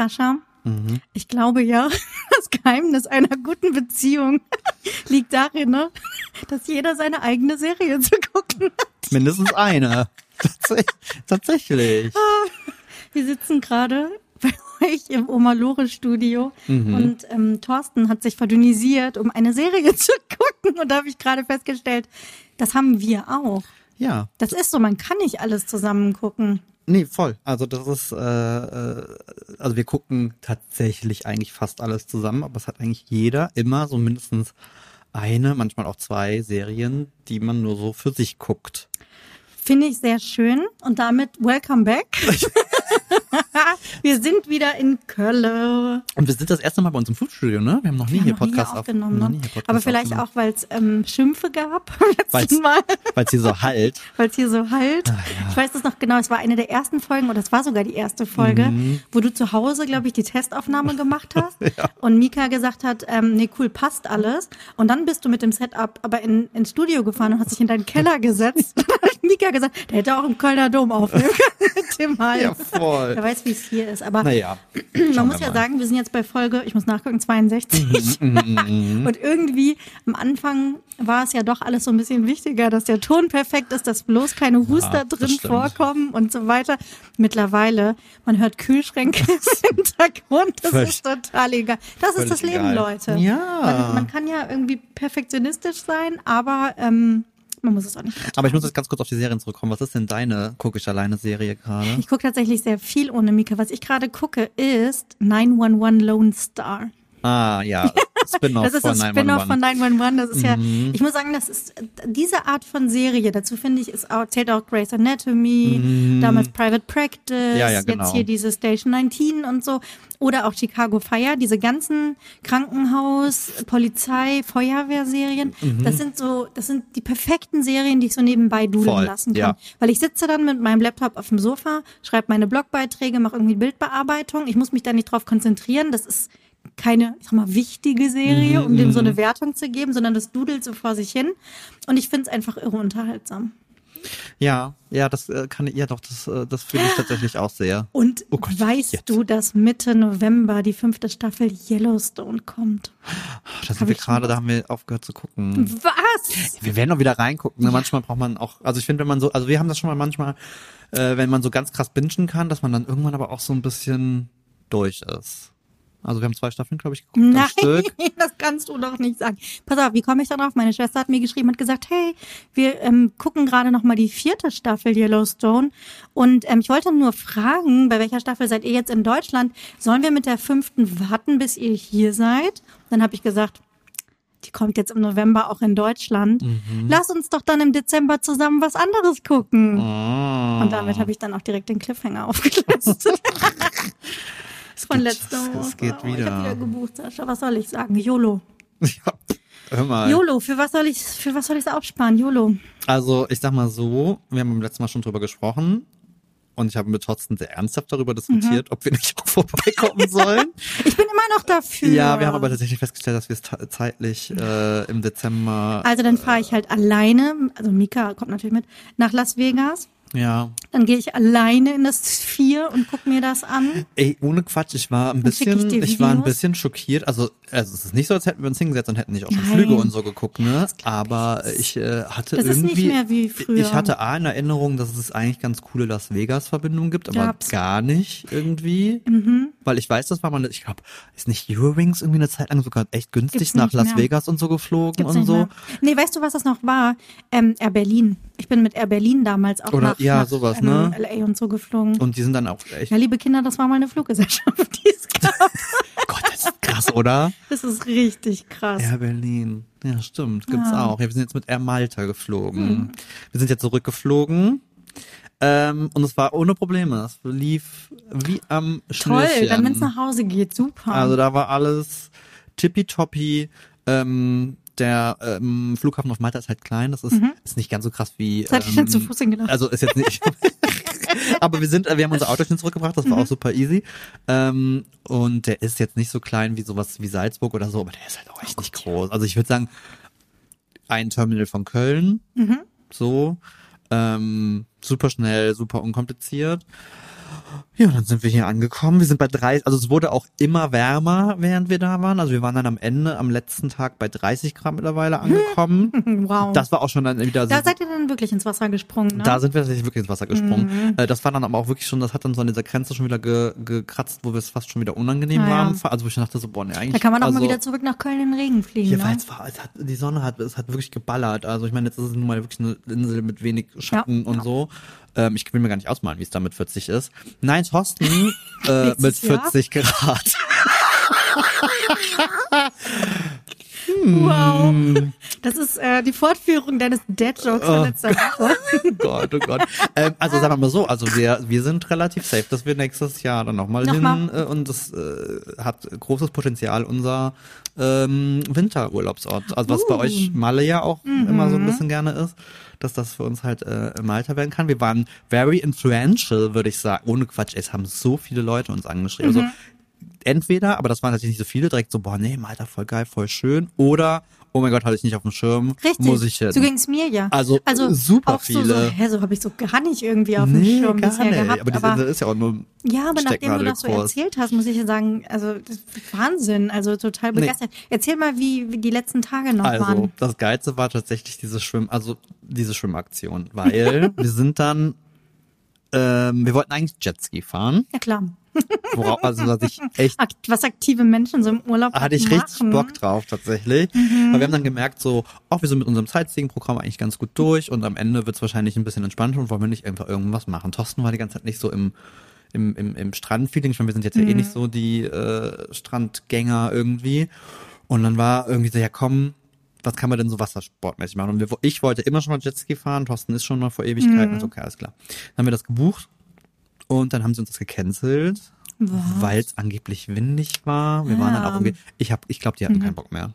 Sascha, ich glaube ja, das Geheimnis einer guten Beziehung liegt darin, ne, dass jeder seine eigene Serie zu gucken hat. Mindestens eine. Tats tatsächlich. Wir sitzen gerade bei euch im Oma Lore Studio und ähm, Thorsten hat sich verdünnisiert, um eine Serie zu gucken. Und da habe ich gerade festgestellt, das haben wir auch. Ja. Das ist so, man kann nicht alles zusammen gucken. Nee, voll. Also das ist, äh, äh, also wir gucken tatsächlich eigentlich fast alles zusammen, aber es hat eigentlich jeder immer so mindestens eine, manchmal auch zwei Serien, die man nur so für sich guckt. Finde ich sehr schön. Und damit welcome back. wir sind wieder in Köln. Und wir sind das erste Mal bei uns im Foodstudio, ne? Wir haben noch nie hier noch nie Podcast auf- aufgenommen. noch Ne? nie hier Podcast Aber vielleicht auch, weil es ähm, Schimpfe gab Weil's- letzten Mal. Weil es hier so halt. weil es hier so halt. Ah, ja. Ich weiß das noch genau, es war eine der ersten Folgen, oder es war sogar die erste Folge, Mhm. wo du zu Hause, glaube ich, die Testaufnahme gemacht hast und Mika gesagt hat, ähm, nee, cool, passt alles. Und dann bist du mit dem Setup aber in, ins Studio gefahren und hast dich in deinen Keller gesetzt. Mika gesagt, der hätte auch im Kölner Dom aufnehmen können mit dem Halt. Ja, voll. Wer weiß, wie es hier ist. Aber Naja. man muss ja sagen, wir sind jetzt bei Folge, ich muss nachgucken, 62. Mhm, Und irgendwie am Anfang war es ja doch alles so ein bisschen wichtiger, dass der Ton perfekt ist, dass bloß keine Huster das drin stimmt. vorkommen und so weiter. Mittlerweile, man hört Kühlschränke im Hintergrund, das Völlig- ist total egal. Das ist das Leben, egal. Leute. Ja. Man, man kann ja irgendwie perfektionistisch sein, aber ähm, man muss es auch nicht. Aber ich muss jetzt ganz kurz auf die Serien zurückkommen. Was ist denn deine Guck ich alleine Serie gerade? Ich gucke tatsächlich sehr viel ohne Mika. Was ich gerade gucke, ist 911 Lone Star. Ah, ja. Spin-off Das ist von das Spin-off 911. von 911. Das ist ja, Mhm. ich muss sagen, das ist diese Art von Serie. Dazu finde ich, ist auch, zählt auch Grey's Anatomy, damals Private Practice, Mhm. Ja, ja, genau. jetzt hier diese Station 19 und so. Oder auch Chicago Fire, diese ganzen Krankenhaus, Polizei, Feuerwehrserien. Mhm. Das sind so, das sind die perfekten Serien, die ich so nebenbei dudeln Voll, lassen kann. ja. Weil ich sitze dann mit meinem Laptop auf dem Sofa, schreibe meine Blogbeiträge, mache irgendwie Bildbearbeitung. Ich muss mich da nicht drauf konzentrieren. Das ist keine, ich sag mal, wichtige Serie, um dem so eine Wertung zu geben, sondern das dudelt so vor sich hin. Und ich finde es einfach irre unterhaltsam. Ja, ja, das äh, kann ich, ja doch, das, äh, das fühle ich tatsächlich auch sehr. Und Oh Gott, weißt jetzt. du, dass Mitte November die fünfte Staffel Yellowstone kommt? Da sind wir gerade, da haben wir aufgehört zu gucken. Was? Wir werden noch wieder reingucken. Ne? Manchmal braucht man auch, also ich finde, wenn man so, also wir haben das schon mal manchmal, äh, wenn man so ganz krass bingen kann, dass man dann irgendwann aber auch so ein bisschen durch ist. Also wir haben zwei Staffeln, glaube ich, geguckt Nein, Stück. das kannst du doch nicht sagen. Pass auf, wie komme ich da drauf? Meine Schwester hat mir geschrieben und gesagt, hey, wir ähm, gucken gerade noch mal die vierte Staffel Yellowstone und ähm, ich wollte nur fragen, bei welcher Staffel seid ihr jetzt in Deutschland? Sollen wir mit der fünften warten, bis ihr hier seid? Dann habe ich gesagt, die kommt jetzt im November auch in Deutschland. Mhm. Lass uns doch dann im Dezember zusammen was anderes gucken. Ah. Und damit habe ich dann auch direkt den Cliffhanger aufgelöst. Von letzter es- Woche. es geht Oh, Ich wieder. habe wieder gebucht, Sascha. Was soll ich sagen? YOLO. Ja, hör mal. YOLO, für was soll ich, für was soll ich aufsparen? YOLO. Also ich sag mal so, wir haben beim letzten Mal schon drüber gesprochen. Und ich habe mit Thorsten sehr ernsthaft darüber diskutiert, Mhm. ob wir nicht auch vorbeikommen sollen. Ich bin immer noch dafür. ja, wir haben aber tatsächlich festgestellt, dass wir es zeitlich äh, im Dezember. Also dann fahre ich halt alleine, also Mika kommt natürlich mit, nach Las Vegas. Ja. Dann gehe ich alleine in das Vier und guck mir das an. Ey, ohne Quatsch, ich war ein ich bisschen, dir ich, war ein bisschen schockiert. Also, also es ist nicht so, als hätten wir uns hingesetzt und hätten nicht auch schon Nein. Flüge und so geguckt, ne? Aber ich äh, hatte Das ist irgendwie. nicht mehr wie früher. Ich hatte A in Erinnerung, dass es eigentlich ganz coole Las Vegas-Verbindungen gibt, aber Gab's. gar nicht irgendwie. Mhm. Weil ich weiß, das war mal, ich glaube, ist nicht Eurowings irgendwie eine Zeit lang sogar echt günstig Gibt's nach Las mehr. Vegas und so geflogen Gibt's und so. mehr. Nee, weißt du, was das noch war? Ähm, Air Berlin. Ich bin mit Air Berlin damals auch Oder- nach, ja, nach sowas, ähm, ne? LA und so geflogen. Und die sind dann auch echt. ja, liebe Kinder, das war mal eine Fluggesellschaft, die es gab. Gott, das ist krass, oder? Das ist richtig krass. Air Berlin. Ja, stimmt. Gibt's Ja. auch. Ja, wir sind jetzt mit Air Malta geflogen. Wir sind jetzt zurückgeflogen. Ähm, und es war ohne Probleme. Es lief wie am Toll, Schnürchen. dann wenn es nach Hause geht, super. Also da war alles tippitoppi. Ähm, der ähm, Flughafen auf Malta ist halt klein. Das ist, ist nicht ganz so krass wie. Mhm. das hatte ich ähm, dann zu Fuß hingedacht. also ist jetzt nicht. Aber wir sind, wir haben unser Auto schon zurückgebracht, das war Mhm. auch super easy. Ähm, und der ist jetzt nicht so klein wie sowas wie Salzburg oder so, aber der ist halt auch echt nicht groß. Also ich würde sagen, ein Terminal von Köln, Mhm. so, ähm, super schnell, super unkompliziert. Ja, dann sind wir hier angekommen. Wir sind bei 30, also es wurde auch immer wärmer, während wir da waren. Also wir waren dann am Ende, am letzten Tag bei 30 Grad mittlerweile angekommen. Wow. Das war auch schon dann wieder da so, seid ihr dann wirklich ins Wasser gesprungen, ne? da sind wir tatsächlich wirklich ins Wasser gesprungen. Äh, Das war dann aber auch wirklich schon, das hat dann so an dieser Grenze schon wieder ge, gekratzt, wo wir es fast schon wieder unangenehm Ja, ja. waren. Also wo ich dachte so, boah, nee, eigentlich. da kann man auch also, mal wieder zurück nach Köln in den Regen fliegen, Hier, ne? weil es war, es hat, die Sonne hat, es hat wirklich geballert. Also ich meine, jetzt ist es nun mal wirklich eine Insel mit wenig Schatten Ja. und so. Ähm, ich will mir gar nicht ausmalen, wie es da mit 40 ist. Nein, Thorsten äh, mit Nächstes Jahr? 40 Grad. Wow. Das ist äh, die Fortführung deines Dad-Jokes von letzter Woche. Oh Gott, oh Gott. Ähm, also sagen wir mal so, also wir, wir sind relativ safe, dass wir nächstes Jahr dann nochmal hin Nochmal. äh, und das äh, hat großes Potenzial unser ähm, Winterurlaubsort. Also was bei Uh. euch Malle ja auch immer so ein bisschen gerne ist, dass das für uns halt äh, Malta werden kann. Wir waren very influential, würde ich sagen. Ohne Quatsch, es haben so viele Leute uns angeschrieben. Also entweder, aber das waren natürlich nicht so viele, direkt so, boah, nee, Malta, voll geil, voll schön. Oder, oh mein Gott, hatte ich nicht auf dem Schirm, Richtig. muss ich hin. So ging's mir ja. Also, super auch So, so, viele. hä, so habe ich so gar nicht irgendwie auf dem Nee, Schirm gar bisher nicht. gehabt. aber die aber Insel ist ja auch nur Ja, aber nachdem du das so erzählt hast, muss ich ja sagen, also das Wahnsinn, also total Nee. begeistert. Erzähl mal, wie, wie die letzten Tage noch Also, waren. das Geilste war tatsächlich diese Schwimm, also diese Schwimmaktion, weil wir sind dann, ähm, wir wollten eigentlich Jetski fahren, Ja klar. Worauf, also was ich echt, was aktive Menschen so im Urlaub hatte ich machen. richtig Bock drauf tatsächlich, weil wir haben dann gemerkt so, auch wir sind mit unserem Sightseeing-Programm eigentlich ganz gut durch und am Ende wird's wahrscheinlich ein bisschen entspannter und wollen wir nicht einfach irgendwas machen. Thorsten war die ganze Zeit nicht so im im, im, im Strandfeeling. Ich meine, wir sind jetzt ja eh nicht so die äh, Strandgänger irgendwie. Und dann war irgendwie so, ja komm, was kann man denn so wassersportmäßig machen? Und wir, ich wollte immer schon mal Jetski fahren, Thorsten ist schon mal vor Ewigkeiten. Also, okay, alles klar. Dann haben wir das gebucht und dann haben sie uns das gecancelt, weil es angeblich windig war. Wir waren dann Ja. auch irgendwie, ich hab, ich glaube, die hatten keinen Bock mehr.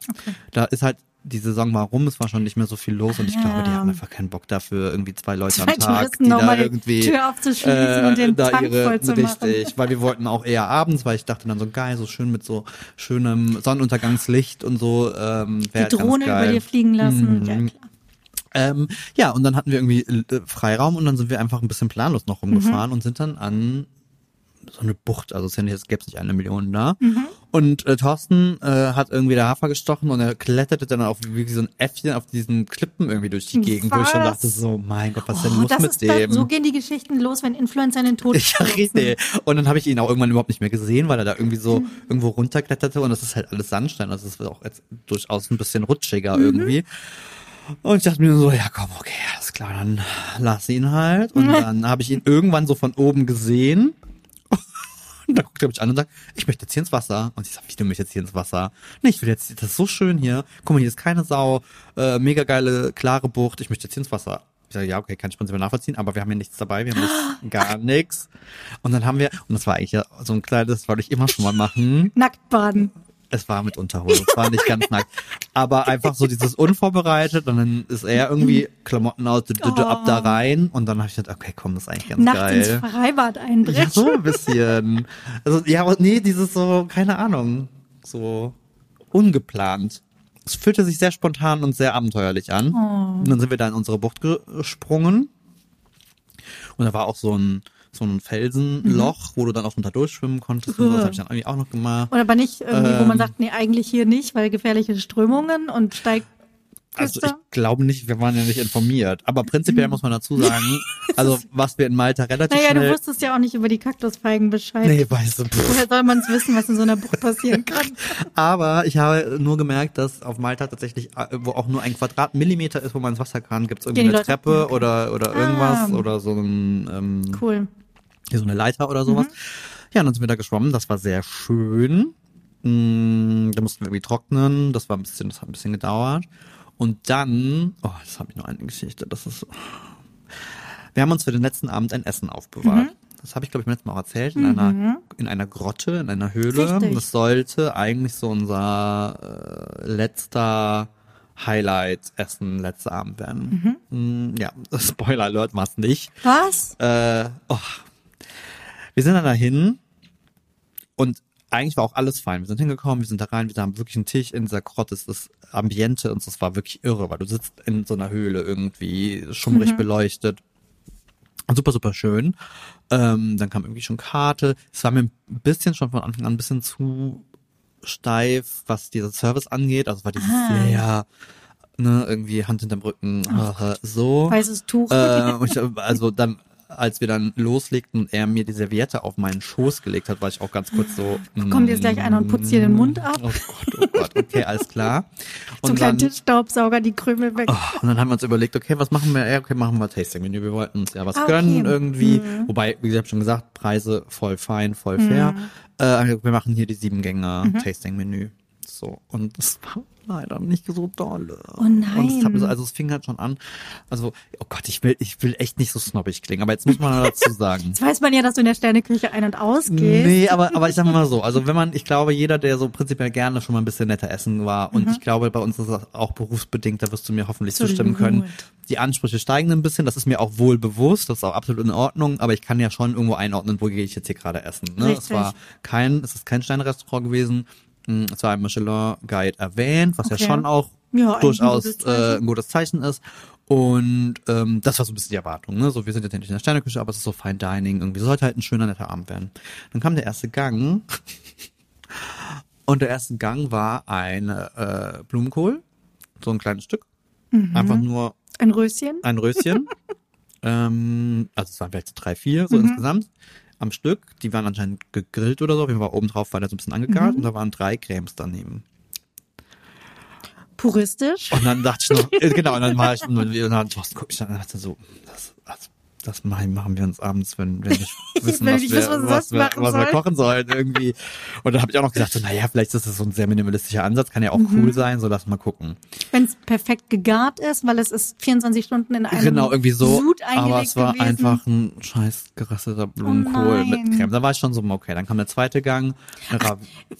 Da ist halt die Saison war rum, es war schon nicht mehr so viel los und ich glaube, die Ja. hatten einfach keinen Bock dafür, irgendwie zwei Leute Zwei am Tag, die da nochmal die irgendwie Tür aufzuschließen und den da Tank voll zu machen. richtig, weil wir wollten auch eher abends, weil ich dachte dann so geil, so schön mit so schönem Sonnenuntergangslicht und so ähm, Die wäre Drohne über dir fliegen lassen. Mhm. Ja. Ähm, ja, und dann hatten wir irgendwie äh, Freiraum und dann sind wir einfach ein bisschen planlos noch Mhm. rumgefahren und sind dann an so eine Bucht, also es gäbe nicht eine Million da. Mhm. Und äh, Thorsten äh, hat irgendwie der Hafer gestochen und er kletterte dann auf wie so ein Äffchen auf diesen Klippen irgendwie durch die Gegend, wo ich Was? dachte so, mein Gott, was denn Oh, los das mit ist dem? so gehen die Geschichten los, wenn Influencer in den Tod Ja, richtig. Und dann habe ich ihn auch irgendwann überhaupt nicht mehr gesehen, weil er da irgendwie Mhm. so irgendwo runterkletterte und das ist halt alles Sandstein, also es wird auch jetzt durchaus ein bisschen Mhm. rutschiger irgendwie. Und ich dachte mir so, ja komm, okay, alles klar, dann lass ihn halt. Und dann habe ich ihn irgendwann so von oben gesehen. Und dann guckt er mich an und sagt, ich möchte jetzt hier ins Wasser. Und ich sag, wie du möchtest jetzt hier ins Wasser? Nee, ich will jetzt, das ist so schön hier. Guck mal, hier ist keine Sau, äh, mega geile, klare Bucht. Ich möchte jetzt hier ins Wasser. Ich sage, ja, okay, kann ich prinzipiell nachvollziehen, aber wir haben hier nichts dabei, wir haben nichts, gar nichts. Und dann haben wir, und das war eigentlich ja so ein kleines, das wollte ich immer schon mal machen. Nackt baden. Es war mit Unterhose, es war nicht ganz nackt. Aber einfach so dieses unvorbereitet und dann ist er irgendwie Klamotten aus, ab da rein und dann habe ich gedacht, okay, komm, das ist eigentlich ganz Nachts geil. ins Freibad Ja, einbrechen. so ein bisschen. Also, ja, nee, dieses so, keine Ahnung, so ungeplant. Es fühlte sich sehr spontan und sehr abenteuerlich an. Und dann sind wir da in unsere Bucht gesprungen. Und da war auch so ein, so ein Felsenloch, wo du dann auch unter durchschwimmen konntest. Und so. das habe ich dann irgendwie auch noch gemacht. Oder aber nicht irgendwie, wo man Ähm. sagt, nee, eigentlich hier nicht, weil gefährliche Strömungen und steigt Also ich glaube nicht, wir waren ja nicht informiert. Aber prinzipiell muss man dazu sagen, also was wir in Malta relativ Naja, du schnell... wusstest ja auch nicht über die Kaktusfeigen Bescheid. Nee, weißt du, pff. Woher soll man es wissen, was in so einer Bucht passieren kann? Aber ich habe nur gemerkt, dass auf Malta tatsächlich, äh, wo auch nur ein Quadratmillimeter ist, wo man ins Wasser kann, gibt es irgendwie eine Leute- Treppe oder, oder irgendwas Ah. oder so ein, ähm, Cool. Hier so eine Leiter oder sowas. Ja, und dann sind wir da geschwommen, das war sehr schön. Mm, Da mussten wir irgendwie trocknen, das war ein bisschen, das hat ein bisschen gedauert. Und dann, oh, das habe ich noch eine Geschichte, das ist so. Wir haben uns für den letzten Abend ein Essen aufbewahrt. Das habe ich, glaube ich, beim letzten Mal auch erzählt, in einer, in einer Grotte, in einer Höhle. Richtig. Das sollte eigentlich so unser äh, letzter Highlight-Essen, letzter Abend werden. Mm, ja, Spoiler Alert war es nicht. Was? Äh, oh. Wir sind dann dahin und eigentlich war auch alles fein. Wir sind hingekommen, wir sind da rein, wir haben wirklich einen Tisch in dieser Grotte, es ist Ambiente und das war wirklich irre, weil du sitzt in so einer Höhle irgendwie, schummrig beleuchtet. super, super schön. Ähm, dann kam irgendwie schon Karte. Es war mir ein bisschen schon von Anfang an ein bisschen zu steif, was dieser Service angeht. Also es war dieses Ah. sehr, ne, irgendwie Hand hinterm Rücken, äh, so. Weißes Tuch. Äh, ich, also dann, als wir dann loslegten und er mir die Serviette auf meinen Schoß gelegt hat, war ich auch ganz kurz so. Kommt jetzt gleich einer und putzt dir den Mund ab? Oh Gott, oh Gott, okay, alles klar. Und kleiner dann, Tischstaubsauger, die Krümel weg. oh, und dann haben wir uns überlegt, okay, was machen wir? Ja, okay, machen wir Tasting-Menü. Wir wollten uns ja was Ah, okay. gönnen irgendwie. Mhm. Wobei, wie gesagt, schon gesagt, Preise voll fein, voll fair. Mhm. Äh, wir machen hier die sieben Gänge Tasting-Menü. So, und es war leider nicht so dolle. Oh nein. Und es hat, so- also es fing halt schon an. Also, oh Gott, ich will, ich will echt nicht so snobbig klingen, aber jetzt muss man dazu sagen. Jetzt weiß man ja, dass du in der Sterneküche ein- und ausgehst. Nee, aber, aber ich sag mal so, also wenn man, ich glaube, jeder, der so prinzipiell gerne schon mal ein bisschen netter essen war, und ich glaube, bei uns ist das auch berufsbedingt, da wirst du mir hoffentlich Absolut. zustimmen können. Die Ansprüche steigen ein bisschen, das ist mir auch wohl bewusst, das ist auch absolut in Ordnung, aber ich kann ja schon irgendwo einordnen, wo gehe ich jetzt hier gerade essen. Ne? Es war kein, es ist kein Steinrestaurant gewesen, Mm, es war ein Michelin-Guide erwähnt, was Okay. ja schon auch Ja, eigentlich ein durchaus gutes äh, ein gutes Zeichen ist. Und ähm, das war so ein bisschen die Erwartung. Ne? So, wir sind jetzt nicht in der Sterneküche, aber es ist so Fine Dining. Irgendwie sollte halt ein schöner, netter Abend werden. Dann kam der erste Gang. Und der erste Gang war ein äh, Blumenkohl. So ein kleines Stück. Mhm. Einfach nur Ein Röschen. ein Röschen. ähm, also es waren vielleicht drei, vier Mhm. so insgesamt am Stück. Die waren anscheinend gegrillt oder so. Auf jeden Fall oben drauf war der so ein bisschen angegart Mhm. und da waren drei Cremes daneben. Puristisch. Und dann dachte ich noch, äh, genau, und dann war ich, und dann Thorsten guckt mich dann und dachte so, das, das, das machen wir uns abends, wenn wir nicht wissen, Wenn was, wir nicht wir, wissen, was wir was, wir, was wir sollen. kochen sollen irgendwie. Und dann habe ich auch noch gedacht, so, naja, vielleicht ist das so ein sehr minimalistischer Ansatz, kann ja auch Mhm. cool sein, so lass mal gucken. Wenn es perfekt gegart ist, weil es ist 24 Stunden in einem Genau, irgendwie so. Aber eingelegt es war gewesen. Oh einfach ein scheiß gerösteter Blumenkohl mit nein. Creme. Da war ich schon so, okay, dann kam der zweite Gang.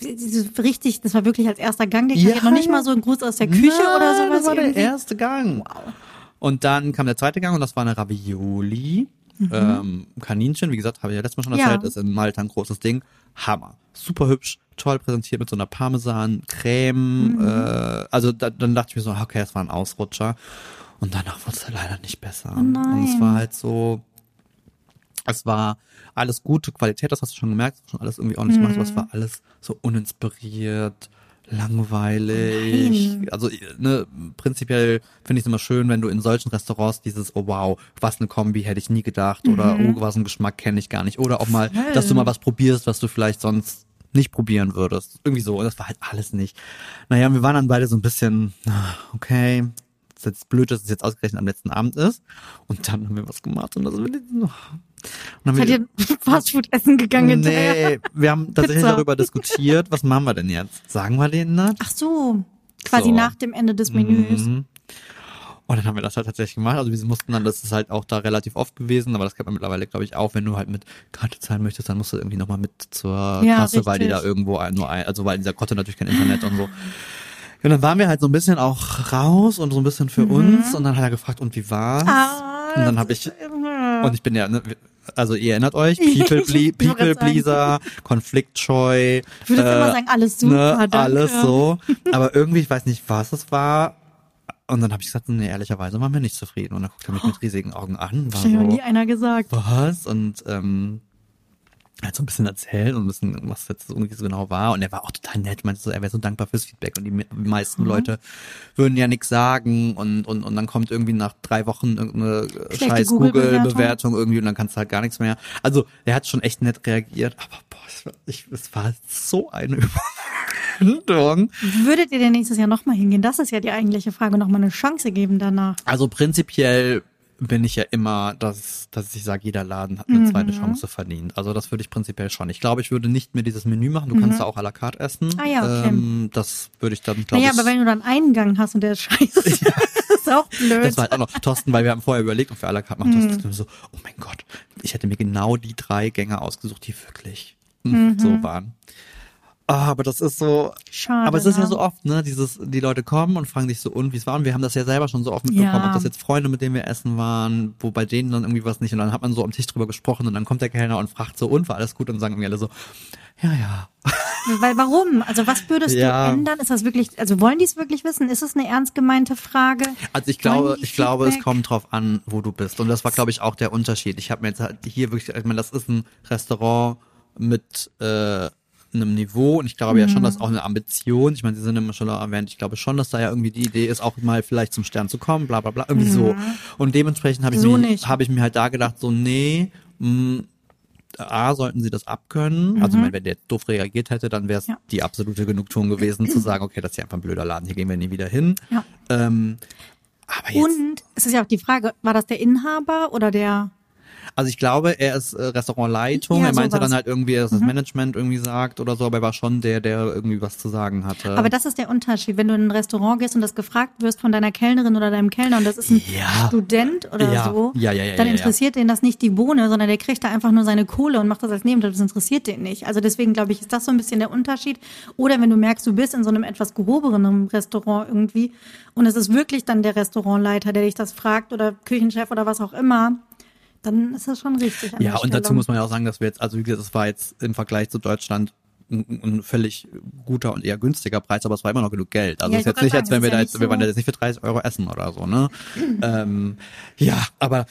Dieses- Richtig, das war wirklich als erster Gang. Der Ja, noch nicht ja. mal so ein Gruß aus der Küche Nein, oder sowas. Das war der irgendwie. erste Gang. Und dann kam der zweite Gang und das war eine Ravioli. Ähm, Kaninchen, wie gesagt, habe ich ja letztes Mal schon Mhm. Ja. erzählt, ist in Malta ein großes Ding. Hammer. Super hübsch, toll präsentiert mit so einer Parmesan, Creme. Mhm. Äh, also da, dann dachte ich mir so, okay, das war ein Ausrutscher. Und danach wurde es leider nicht besser. Oh. Und es war halt so, es war alles gute Qualität, das hast du schon gemerkt, schon alles irgendwie ordentlich gemacht, aber es Mhm. war alles so uninspiriert, langweilig. Nein. Also ne, prinzipiell finde ich es immer schön, wenn du in solchen Restaurants dieses, oh wow, was eine Kombi, hätte ich nie gedacht, oder oh, was ein Geschmack kenne ich gar nicht. Oder auch mal, Voll. dass du mal was probierst, was du vielleicht sonst nicht probieren würdest. Irgendwie so. Und das war halt alles nicht. Naja, und wir waren dann beide so ein bisschen, okay, ist jetzt blöd, dass es jetzt ausgerechnet am letzten Abend ist. Und dann haben wir was gemacht und das will ich, oh. Und dann Seid ihr Fastfood essen gegangen? Nee, wir haben tatsächlich Pizza. darüber diskutiert, was machen wir denn jetzt? Sagen wir denen das? Ach so, quasi So. nach dem Ende des Menüs. Mhm. Und dann haben wir das halt tatsächlich gemacht. Also wir mussten dann, das ist halt auch da relativ oft gewesen, aber das kennt man mittlerweile, glaube ich, auch, wenn du halt mit Karte zahlen möchtest, dann musst du irgendwie nochmal mit zur Ja, Kasse, weil die da richtig. irgendwo ein, nur ein, also weil in dieser Grotte natürlich kein Internet und so. Und dann waren wir halt so ein bisschen auch raus und so ein bisschen für uns und dann hat er gefragt, und wie war's? Mhm. Ah, und dann habe ich, und ich bin ja, ne, also ihr erinnert euch, People, wollte People. Pleaser, Konfliktscheu, Ich würde jetzt immer sagen, alles super, ne, alles so. Aber irgendwie, ich weiß nicht, was es war. Und dann habe ich gesagt, nee, ehrlicherweise waren wir nicht zufrieden. Und dann guckt er mich mit riesigen Augen an. War so, nie einer gesagt. was? Und ähm, halt so ein bisschen erzählen und ein bisschen, was jetzt irgendwie so genau war. Und er war auch total nett, meinte so, er wäre so dankbar fürs Feedback. Und die me- meisten Mhm. Leute würden ja nichts sagen. Und, und, und dann kommt irgendwie nach drei Wochen irgendeine Schlechte scheiß Google-Bewertung. Google-Bewertung irgendwie und dann kannst du halt gar nichts mehr. Also, er hat schon echt nett reagiert. Aber boah, es war, ich, es war so eine Überwindung. Würdet ihr denn nächstes Jahr nochmal hingehen? Das ist ja die eigentliche Frage. Nochmal eine Chance geben danach. Also prinzipiell bin ich ja immer, dass, dass ich sage, jeder Laden hat eine Mhm. zweite Chance verdient. Also das würde ich prinzipiell schon. Ich glaube, ich würde nicht mehr dieses Menü machen. Du kannst da auch à la carte essen. Ah ja, okay. ähm, das würde ich dann, glaube Naja, ich. aber wenn du dann einen Gang hast und der ist scheiße, ist auch blöd. das war halt auch noch Thorsten, weil wir haben vorher überlegt, ob wir à la carte machen. Thorsten so, oh mein Gott, ich hätte mir genau die drei Gänge ausgesucht, die wirklich hm, so waren. Ah, aber das ist so, Schade. aber es ist ja ne? so oft, ne, dieses, die Leute kommen und fragen dich so, und wie es war. Und wir haben das ja selber schon so oft mitbekommen, Ja. ob das jetzt Freunde, mit denen wir essen waren, wo bei denen dann irgendwie was nicht. Und dann hat man so am Tisch drüber gesprochen und dann kommt der Kellner und fragt so, und war alles gut? Und sagen irgendwie alle so, ja, ja. Weil warum? Also was würdest Ja. du ändern? Ist das wirklich, also wollen die es wirklich wissen? Ist es eine ernst gemeinte Frage? Also ich glaube, ich glaube, es kommt drauf an, wo du bist. Und das war, glaube ich, auch der Unterschied. Ich habe mir jetzt halt hier wirklich, ich meine, das ist ein Restaurant mit äh, einem Niveau und ich glaube ja schon, Mhm. dass auch eine Ambition, ich meine, sie sind immer schon erwähnt, ich glaube schon, dass da ja irgendwie die Idee ist, auch mal vielleicht zum Stern zu kommen, bla bla bla, irgendwie so. Und dementsprechend habe ich, Mhm. So mir- habe ich mir halt da gedacht, so, nee, mh, A, sollten sie das abkönnen. Also wenn der doof reagiert hätte, dann wäre es Mhm. Ja. die absolute Genugtuung gewesen, zu sagen, okay, das ist ja einfach ein blöder Laden, hier gehen wir nie wieder hin. Ja. Ähm, aber jetzt, Und es ist ja auch die Frage, war das der Inhaber oder der? Also ich glaube, er ist äh, Restaurantleitung. Ja, er meinte sowas. dann halt irgendwie, dass das Management irgendwie sagt oder so, aber er war schon der, der irgendwie was zu sagen hatte. Aber das ist der Unterschied, wenn du in ein Restaurant gehst und das gefragt wirst von deiner Kellnerin oder deinem Kellner und das ist ein Ja. Student oder Ja. so, dann interessiert den das nicht die Bohne, sondern der kriegt da einfach nur seine Kohle und macht das als Nebenjob. Das interessiert den nicht. Also deswegen glaube ich, ist das so ein bisschen der Unterschied. Oder wenn du merkst, du bist in so einem etwas gehobenen Restaurant irgendwie und es ist wirklich dann der Restaurantleiter, der dich das fragt oder Küchenchef oder was auch immer, dann ist das schon richtig. Ja, und dazu muss man ja auch sagen, dass wir jetzt, also wie gesagt, das war jetzt im Vergleich zu Deutschland ein, ein völlig guter und eher günstiger Preis, aber es war immer noch genug Geld. Also Ja, es ist jetzt nicht, gerade als wenn sagen, wir es da ja jetzt, wir waren da so- jetzt nicht für 30 Euro essen oder so, ne? ähm, ja, aber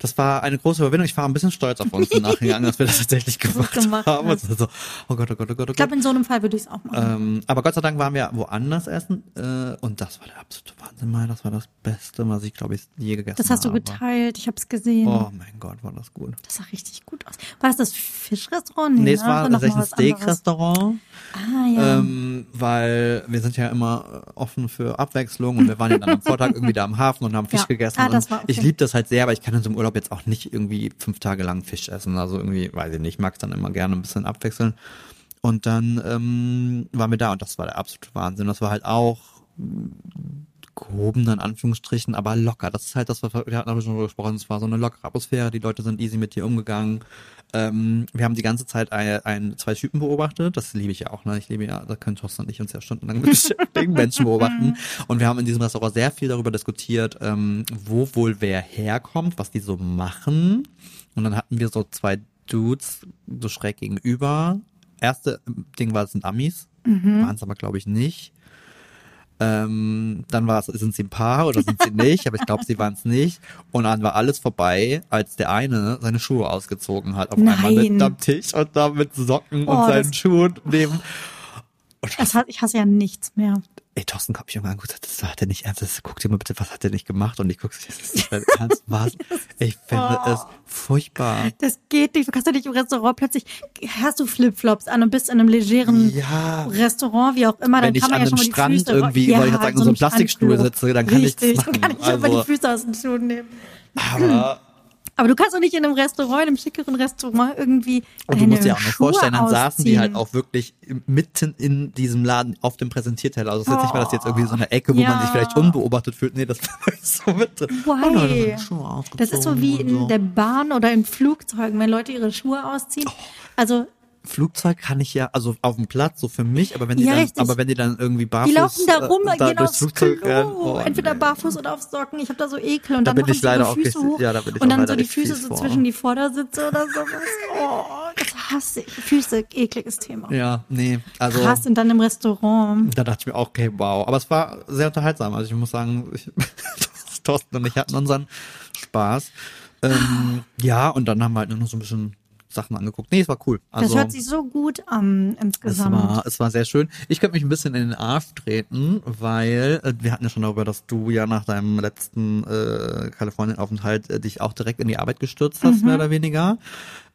das war eine große Überwindung. Ich war ein bisschen stolz auf uns im Nachhinein, dass wir das tatsächlich gemacht, gemacht haben. hast. Und so, oh Gott, oh Gott, oh Gott, oh Gott. Ich glaube, in so einem Fall würde ich es auch machen. Ähm, aber Gott sei Dank waren wir woanders essen äh, und das war der absolute Wahnsinn mal. Das war das Beste, was ich glaube ich je gegessen habe. das hast du geteilt, ich habe es gesehen. Oh mein Gott, war das gut. Das sah richtig gut aus. War das das Fischrestaurant? Nee, es ne? war tatsächlich ein. Steak-Restaurant, Ah, ja. ähm, weil wir sind ja immer äh, offen für Abwechslung und wir waren ja dann am Vortag irgendwie da am Hafen und haben Fisch Ja. gegessen. Ah, das war okay. Ich liebe das halt sehr, aber ich kann in so einem Urlaub jetzt auch nicht irgendwie fünf Tage lang Fisch essen. Also irgendwie, weiß ich nicht, ich mag es dann immer gerne ein bisschen abwechseln. Und dann ähm, waren wir da und das war der absolute Wahnsinn. Das war halt auch gehoben, in Anführungsstrichen, aber locker. Das ist halt das, was wir, wir hatten schon drüber gesprochen, es war so eine lockere Atmosphäre, die Leute sind easy mit dir umgegangen. Ähm, wir haben die ganze Zeit ein, ein, zwei Typen beobachtet, das liebe ich ja auch, ne? Ich liebe ja, da können Thorsten und ich uns ja stundenlang mit beschäftigen, Menschen beobachten. Und wir haben in diesem Restaurant sehr viel darüber diskutiert, ähm, wo wohl wer herkommt, was die so machen. Und dann hatten wir so zwei Dudes so schräg gegenüber. Erste Ding war, es sind Amis, waren es aber glaube ich nicht. Ähm, dann war es, sind sie ein Paar oder sind sie nicht, aber ich glaube, sie waren es nicht. Und dann war alles vorbei, als der eine seine Schuhe ausgezogen hat, auf einmal Nein. mit am Tisch und da mit Socken Oh, und seinen das- Schuhen neben. Das hat, ich hasse ja nichts mehr. Ey, Thorsten mich irgendwann angeguckt, das hat er nicht ernst, das, guck dir mal bitte, was hat er nicht gemacht? Und ich gucke, das ist nicht Ernst, was? Ich finde es furchtbar. Das geht nicht. Du kannst doch nicht im Restaurant plötzlich, hast du Flipflops an und bist in einem legeren Ja. Restaurant, wie auch immer, dann Wenn ich kann man an ja schon mal die Strand Füße irgendwie, ja, wollte ich gerade sagen, in so einem Plastikstuhl sitze, dann kann ich Richtig, machen. dann kann ich Also- die Füße aus den Schuhen nehmen. Aber Aber du kannst doch nicht in einem Restaurant, in einem schickeren Restaurant irgendwie Und du musst dir auch noch vorstellen, dann saßen die halt auch wirklich mitten in diesem Laden auf dem Präsentierteller. Also es ist jetzt nicht mal, dass jetzt irgendwie so eine Ecke, wo Ja. man sich vielleicht unbeobachtet fühlt. Nee, das war so mit drin. Why? Schuhe Das ist so wie in so. der Bahn oder in Flugzeugen, wenn Leute ihre Schuhe ausziehen. Oh. Also Flugzeug kann ich ja, also auf dem Platz, so für mich, aber wenn die Ja, dann, richtig. aber wenn die dann irgendwie barfuß die laufen da rum, äh, gehen durchs aufs Flugzeug Klo, rennen, oh, entweder barfuß oder auf Socken. Ich habe da so Ekel und Da dann bin ich leider auch Füße richtig- hoch ja, da bin ich und dann so die Füße so vor. zwischen die Vordersitze oder sowas. Oh, das hasse ich. Füße, ekliges Thema. Ja, nee, also Krass, und dann im Restaurant. da dachte ich mir auch, okay, wow. Aber es war sehr unterhaltsam. Also ich muss sagen, ich, Thorsten und ich hatten unseren Spaß. Ähm, ja, und dann haben wir halt nur noch so ein bisschen Sachen angeguckt. Nee, es war cool. Also, Das hört sich so gut an es insgesamt. war, es war sehr schön. Ich könnte mich ein bisschen in den Arsch treten, weil äh, wir hatten ja schon darüber, dass du ja nach deinem letzten äh, Kalifornien-Aufenthalt äh, dich auch direkt in die Arbeit gestürzt Mhm. hast, mehr oder weniger.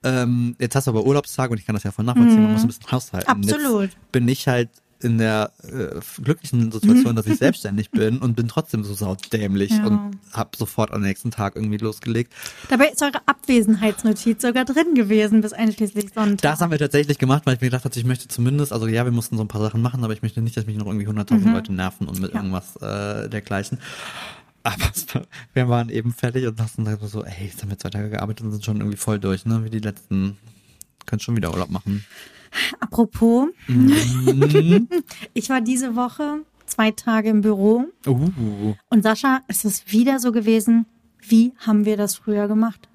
Ähm, jetzt hast du aber Urlaubstage und ich kann das ja voll nachvollziehen, man muss ein bisschen haushalten. Mhm. Absolut. Jetzt bin ich halt in der äh, glücklichen Situation, dass ich selbstständig bin und bin trotzdem so saudämlich Ja. und habe sofort am nächsten Tag irgendwie losgelegt. Dabei ist eure Abwesenheitsnotiz sogar drin gewesen bis einschließlich Sonntag. Das haben wir tatsächlich gemacht, weil ich mir gedacht hatte, ich möchte zumindest, also ja, wir mussten so ein paar Sachen machen, aber ich möchte nicht, dass mich noch irgendwie 100.000 Leute nerven und mit Ja. irgendwas äh, dergleichen. Aber wir waren eben fertig und dachten dann so, ey, jetzt haben wir zwei Tage gearbeitet und sind schon irgendwie voll durch, ne? Wie die letzten, können schon wieder Urlaub machen. Apropos, Mhm. ich war diese Woche zwei Tage im Büro Uh, und Sascha, es ist wieder so gewesen, wie haben wir das früher gemacht?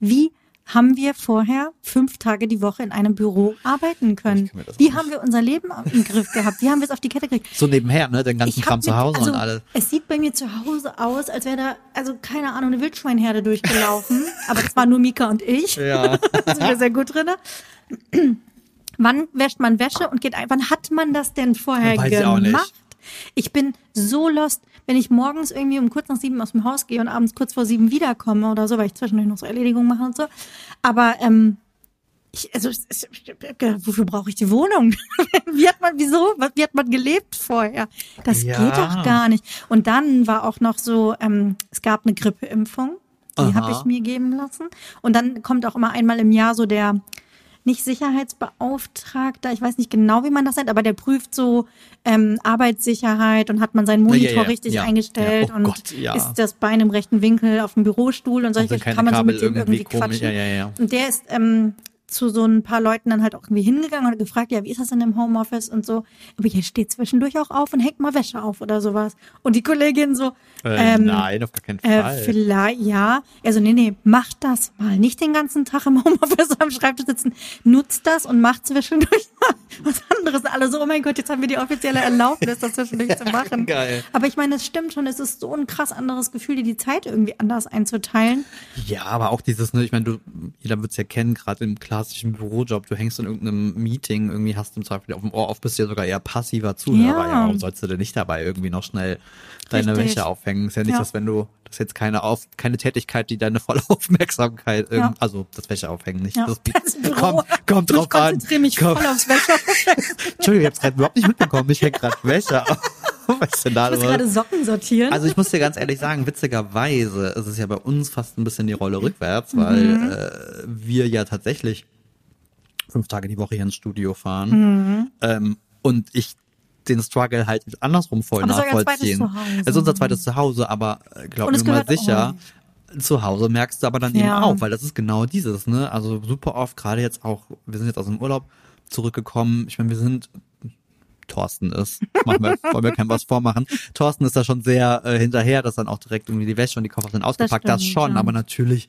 Wie haben wir vorher fünf Tage die Woche in einem Büro arbeiten können. Wie haben wir unser Leben im Griff gehabt? Wie haben wir es auf die Kette gekriegt? So nebenher, ne? Den ganzen Kram zu Hause also, und alles. Es sieht bei mir zu Hause aus, als wäre da, also keine Ahnung, eine Wildschweinherde durchgelaufen. aber das war nur Mika und ich. Ja. da sind wir sehr gut drin. Wann wäscht man Wäsche und geht ein? Wann hat man das denn vorher Weiß ich gemacht? nicht. Ich bin so lost, wenn ich morgens irgendwie um kurz nach sieben aus dem Haus gehe und abends kurz vor sieben wiederkomme oder so, weil ich zwischendurch noch so Erledigungen mache und so. Aber ähm, ich, also wofür brauche ich die Wohnung? wie hat man, wieso? Wie hat man gelebt vorher? Das Ja. geht doch gar nicht. Und dann war auch noch so, ähm, es gab eine Grippeimpfung, die habe ich mir geben lassen. Und dann kommt auch immer einmal im Jahr so der nicht Sicherheitsbeauftragter, ich weiß nicht genau, wie man das nennt, aber der prüft so ähm, Arbeitssicherheit und hat man seinen Monitor Ja, ja, ja. richtig eingestellt. Oh und Gott, ist das Bein im rechten Winkel auf dem Bürostuhl und solche keine kann man so mit dem irgendwie irgendwie quatschen. Ja, ja, ja. Und der ist ähm, zu so ein paar Leuten dann halt auch irgendwie hingegangen und gefragt, ja, wie ist das denn im Homeoffice und so. Aber hier steht zwischendurch auch auf und hängt mal Wäsche auf oder sowas. Und die Kollegin so, Äh, ähm, nein, auf gar keinen äh, Fall. vielleicht, ja. Also, nee, nee, macht das mal. Nicht den ganzen Tag im Homeoffice am Schreibtisch sitzen. Nutzt das und macht zwischendurch mal was anderes. Alle so, oh mein Gott, jetzt haben wir die offizielle Erlaubnis, das zwischendurch zu machen. Geil. Aber ich meine, es stimmt schon, es ist so ein krass anderes Gefühl, dir die Zeit irgendwie anders einzuteilen. Ja, aber auch dieses, ne, ich meine, du, jeder wird's ja kennen, gerade im klassischen Bürojob, du hängst in irgendeinem Meeting, irgendwie hast du im Zweifel auf dem Ohr auf, bist ja sogar eher passiver Zuhörer. Ja. Ja, warum sollst du denn nicht dabei irgendwie noch schnell deine Richtig. Wäsche aufhängen? Ist ja nicht, Ja. dass wenn du, das ist jetzt keine auf, keine Tätigkeit, die deine volle Aufmerksamkeit, Ja. irgend, also das Wäsche aufhängen, nicht Ja. das, Das Büro. Kommt, kommt drauf ich an. konzentriere mich Komm. voll aufs Wäsche. Entschuldigung, ich hab's gerade überhaupt nicht mitbekommen, ich häng gerade Wäsche auf. Was ist denn da Ich muss gerade Socken sortieren. Also ich muss dir ganz ehrlich sagen, witzigerweise ist es ja bei uns fast ein bisschen die Rolle rückwärts, weil Mhm. äh, wir ja tatsächlich fünf Tage die Woche hier ins Studio fahren Mhm. ähm, und ich den Struggle halt andersrum voll Aber nachvollziehen. Es ist unser zweites Zuhause, aber äh, glaub mir mal sicher, zu Hause merkst du aber dann eben Ja. auch, weil das ist genau dieses, ne? Also super oft, gerade jetzt auch, wir sind jetzt aus dem Urlaub zurückgekommen. Ich meine, wir sind Thorsten ist. Machen wir, wollen wir keinem was vormachen. Thorsten ist da schon sehr äh, hinterher, dass dann auch direkt irgendwie die Wäsche und die Koffer sind ausgepackt. Das, stimmt, schon, ja. aber natürlich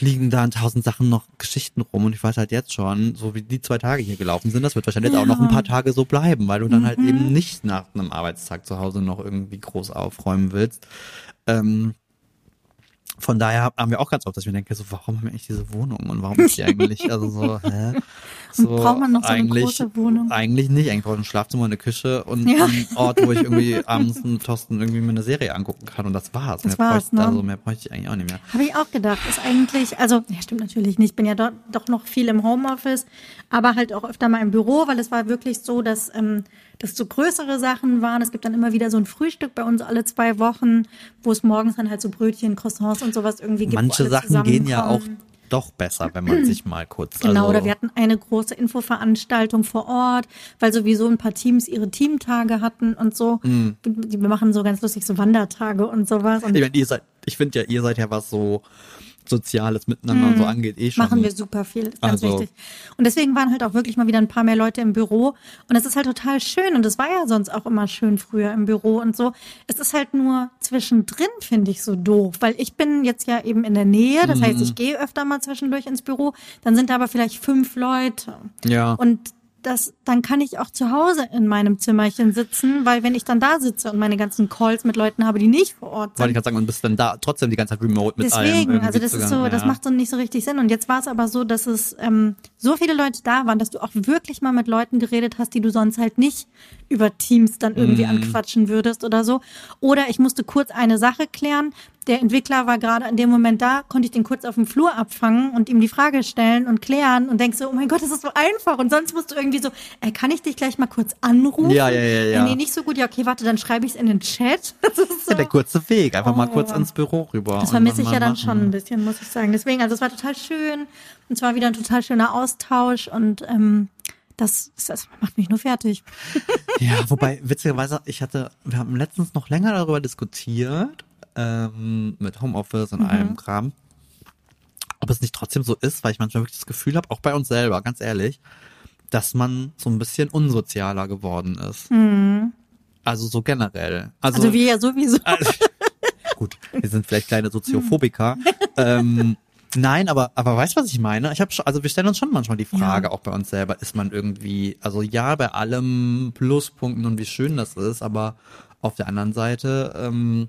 liegen da in tausend Sachen noch Geschichten rum und ich weiß halt jetzt schon, so wie die zwei Tage hier gelaufen sind, das wird wahrscheinlich jetzt auch noch ein paar Tage so bleiben, weil du dann halt Mhm. eben nicht nach einem Arbeitstag zu Hause noch irgendwie groß aufräumen willst. Ähm, von daher hab- haben wir auch ganz oft, dass ich mir denke, so, warum haben wir eigentlich diese Wohnung und warum ist die eigentlich, also so, hä? So, braucht man noch so eine große Wohnung? Eigentlich nicht, eigentlich brauche ich ein Schlafzimmer, eine Küche und Ja. einen Ort, wo ich irgendwie abends mit Thorsten irgendwie mir eine Serie angucken kann und das war's. Das mehr war's, bräuchte, ne? Also mehr bräuchte ich eigentlich auch nicht mehr. Habe ich auch gedacht. Ist eigentlich, also, ja, stimmt natürlich nicht. Ich bin ja dort doch noch viel im Homeoffice, aber halt auch öfter mal im Büro, weil es war wirklich so, dass ähm, das so größere Sachen waren. Es gibt dann immer wieder so ein Frühstück bei uns alle zwei Wochen, wo es morgens dann halt so Brötchen, Croissants und sowas irgendwie gibt. Manche Sachen gehen ja auch. Doch besser, wenn man sich mal kurz. Genau, also, oder wir hatten eine große Infoveranstaltung vor Ort, weil sowieso ein paar Teams ihre Teamtage hatten und so. Die- Wir machen so ganz lustig so Wandertage und sowas. Und Ich meine, ihr seid, ich finde ja, ihr seid ja was so Soziales miteinander und so angeht, eh schon. Machen wir super viel, ist ganz Also- wichtig. Und deswegen waren halt auch wirklich mal wieder ein paar mehr Leute im Büro. Und es ist halt total schön. Und es war ja sonst auch immer schön früher im Büro und so. Es ist halt nur zwischendrin, finde ich, so doof. Weil ich bin jetzt ja eben in der Nähe. Das heißt, Mhm. ich gehe öfter mal zwischendurch ins Büro. Dann sind da aber vielleicht fünf Leute. Ja. Und das, dann kann ich auch zu Hause in meinem Zimmerchen sitzen, weil wenn ich dann da sitze und meine ganzen Calls mit Leuten habe, die nicht vor Ort sind, Wollte ich gerade sagen, und bist dann da trotzdem die ganze Zeit remote mit allem. Deswegen, irgendwie also das ist so, zugange. das Ja. macht so nicht so richtig Sinn. Und jetzt war es aber so, dass es ähm, so viele Leute da waren, dass du auch wirklich mal mit Leuten geredet hast, die du sonst halt nicht über Teams dann irgendwie Mhm. anquatschen würdest oder so. Oder ich musste kurz eine Sache klären. Der Entwickler war gerade in dem Moment da, konnte ich den kurz auf dem Flur abfangen und ihm die Frage stellen und klären und denkst so, oh mein Gott, das ist so einfach. Und sonst musst du irgendwie so, ey, kann ich dich gleich mal kurz anrufen? Ja, ja, ja, ja. Nee, nicht so gut. Ja, okay, warte, dann schreibe ich es in den Chat. Das ist so. Ja, der kurze Weg, einfach mal Oh. kurz ins Büro rüber. Das vermisse ich ja mal dann machen. schon ein bisschen, muss ich sagen. Deswegen, also es war total schön. Und zwar wieder ein total schöner Austausch und ähm, das, das macht mich nur fertig. Ja, wobei, witzigerweise, ich hatte, wir haben letztens noch länger darüber diskutiert, ähm, mit Homeoffice und Mhm. allem Kram, ob es nicht trotzdem so ist, weil ich manchmal wirklich das Gefühl habe, auch bei uns selber, ganz ehrlich, dass man so ein bisschen unsozialer geworden ist. Also so generell. Also, Mhm. Also wir ja sowieso. also gut, wir sind vielleicht kleine Soziophobiker. ähm, Nein, aber, aber weißt du, was ich meine? Ich habe also wir stellen uns schon manchmal die Frage, ja. auch bei uns selber, ist man irgendwie, also ja, bei allem Pluspunkten und wie schön das ist, aber auf der anderen Seite, ähm,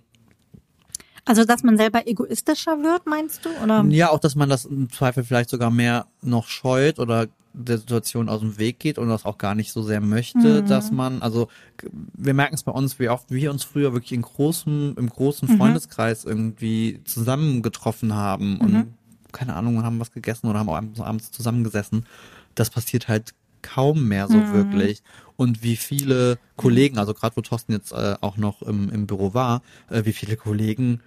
also, dass man selber egoistischer wird, meinst du? Oder? Ja, auch, dass man das im Zweifel vielleicht sogar mehr noch scheut oder der Situation aus dem Weg geht und das auch gar nicht so sehr möchte, mhm. dass man, also wir merken es bei uns, wie oft wir uns früher wirklich in großem, im großen mhm. Freundeskreis irgendwie zusammengetroffen haben mhm. und keine Ahnung, haben was gegessen oder haben auch abends zusammengesessen. Das passiert halt kaum mehr so mhm. wirklich. Und wie viele Kollegen, also gerade wo Thorsten jetzt äh, auch noch im, im Büro war, äh, wie viele Kollegen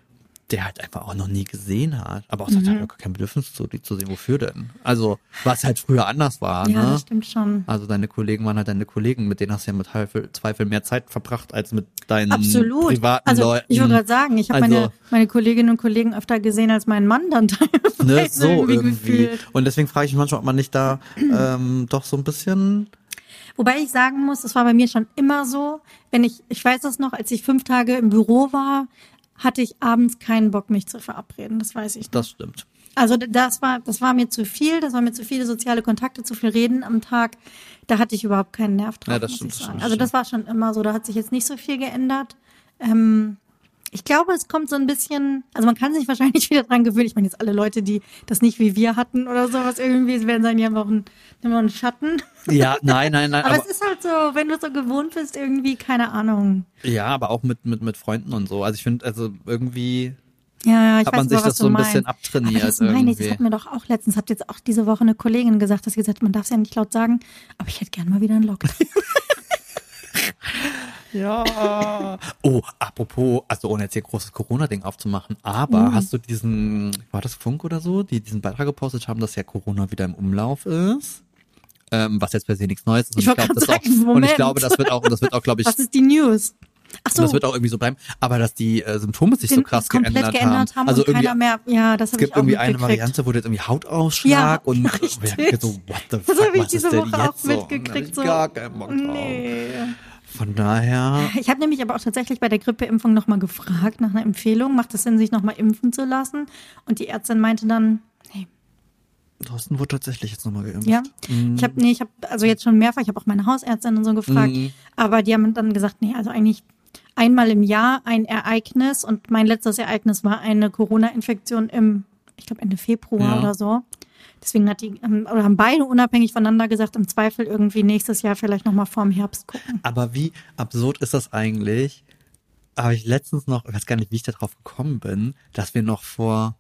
der halt einfach auch noch nie gesehen hat. Aber auch mhm. hat gar kein Bedürfnis zu, die zu sehen. Wofür denn? Also, was halt früher anders war. Ja, ne? das stimmt schon. Also deine Kollegen waren halt deine Kollegen, mit denen hast du ja mit Zweifel mehr Zeit verbracht als mit deinen Absolut. privaten also, Leuten. Ich würde gerade sagen, ich habe also, meine, meine Kolleginnen und Kollegen öfter gesehen als meinen Mann dann teilweise. Ne, so irgendwie. irgendwie. Und deswegen frage ich mich manchmal, ob man nicht da ähm, doch so ein bisschen Wobei ich sagen muss, das war bei mir schon immer so, wenn ich, ich weiß das noch, als ich fünf Tage im Büro war, hatte ich abends keinen Bock, mich zu verabreden. Das weiß ich. Noch. Das stimmt. Also das war, das war mir zu viel, das war mir zu viele soziale Kontakte, zu viel Reden am Tag. Da hatte ich überhaupt keinen Nerv drauf. Ja, das stimmt, das stimmt. Also das war schon immer so, da hat sich jetzt nicht so viel geändert. Ähm, ich glaube, es kommt so ein bisschen, also man kann sich wahrscheinlich wieder dran gewöhnen. Ich meine jetzt alle Leute, die das nicht wie wir hatten oder sowas irgendwie, es werden sein, die haben auch einen, immer einen Schatten. Ja, nein, nein, nein. aber, aber, es ist halt so, wenn du so gewohnt bist, irgendwie, keine Ahnung. Ja, aber auch mit, mit, mit Freunden und so. Also ich finde, also irgendwie ja, ich hat man weiß sich das so ein bisschen abtrainiert. Aber das meine ich, das hat mir doch auch letztens, hat jetzt auch diese Woche eine Kollegin gesagt, dass sie gesagt hat, man darf es ja nicht laut sagen, aber ich hätte gern mal wieder einen Lockdown. Ja. Oh, apropos, also ohne jetzt hier großes Corona-Ding aufzumachen, aber mhm. hast du diesen, war das Funk oder so, die diesen Beitrag gepostet haben, dass ja Corona wieder im Umlauf ist? Ähm, was jetzt per se nichts Neues ist. Und ich, ich glaube, das sagen, auch, und ich glaube, das wird auch, das wird auch, glaube ich. Was ist die News? Ach so. Und das wird auch irgendwie so bleiben. Aber dass die äh, Symptome sich Den so krass geändert, geändert haben. Also irgendwie, mehr, ja, das es gibt irgendwie eine Variante, wo du jetzt irgendwie Hautausschlag ja, und ja, so, what the fuck, das habe ich diese Woche auch so? mitgekriegt. So. Gar keinen Bock drauf. Nee. Von daher. Ich habe nämlich aber auch tatsächlich bei der Grippeimpfung nochmal gefragt nach einer Empfehlung. Macht es Sinn, sich nochmal impfen zu lassen? Und die Ärztin meinte dann, nee. Thorsten wurde tatsächlich jetzt nochmal geimpft. Ja. Mhm. Ich habe, nee, ich habe also jetzt schon mehrfach, ich habe auch meine Hausärztin und so gefragt, mhm. aber die haben dann gesagt, nee, also eigentlich einmal im Jahr ein Ereignis und mein letztes Ereignis war eine Corona-Infektion im, ich glaube Ende Februar ja. oder so. Deswegen hat die, ähm, oder haben beide unabhängig voneinander gesagt, im Zweifel irgendwie nächstes Jahr vielleicht nochmal vorm Herbst gucken. Aber wie absurd ist das eigentlich? Habe ich letztens noch, ich weiß gar nicht, wie ich da drauf gekommen bin, dass wir noch vor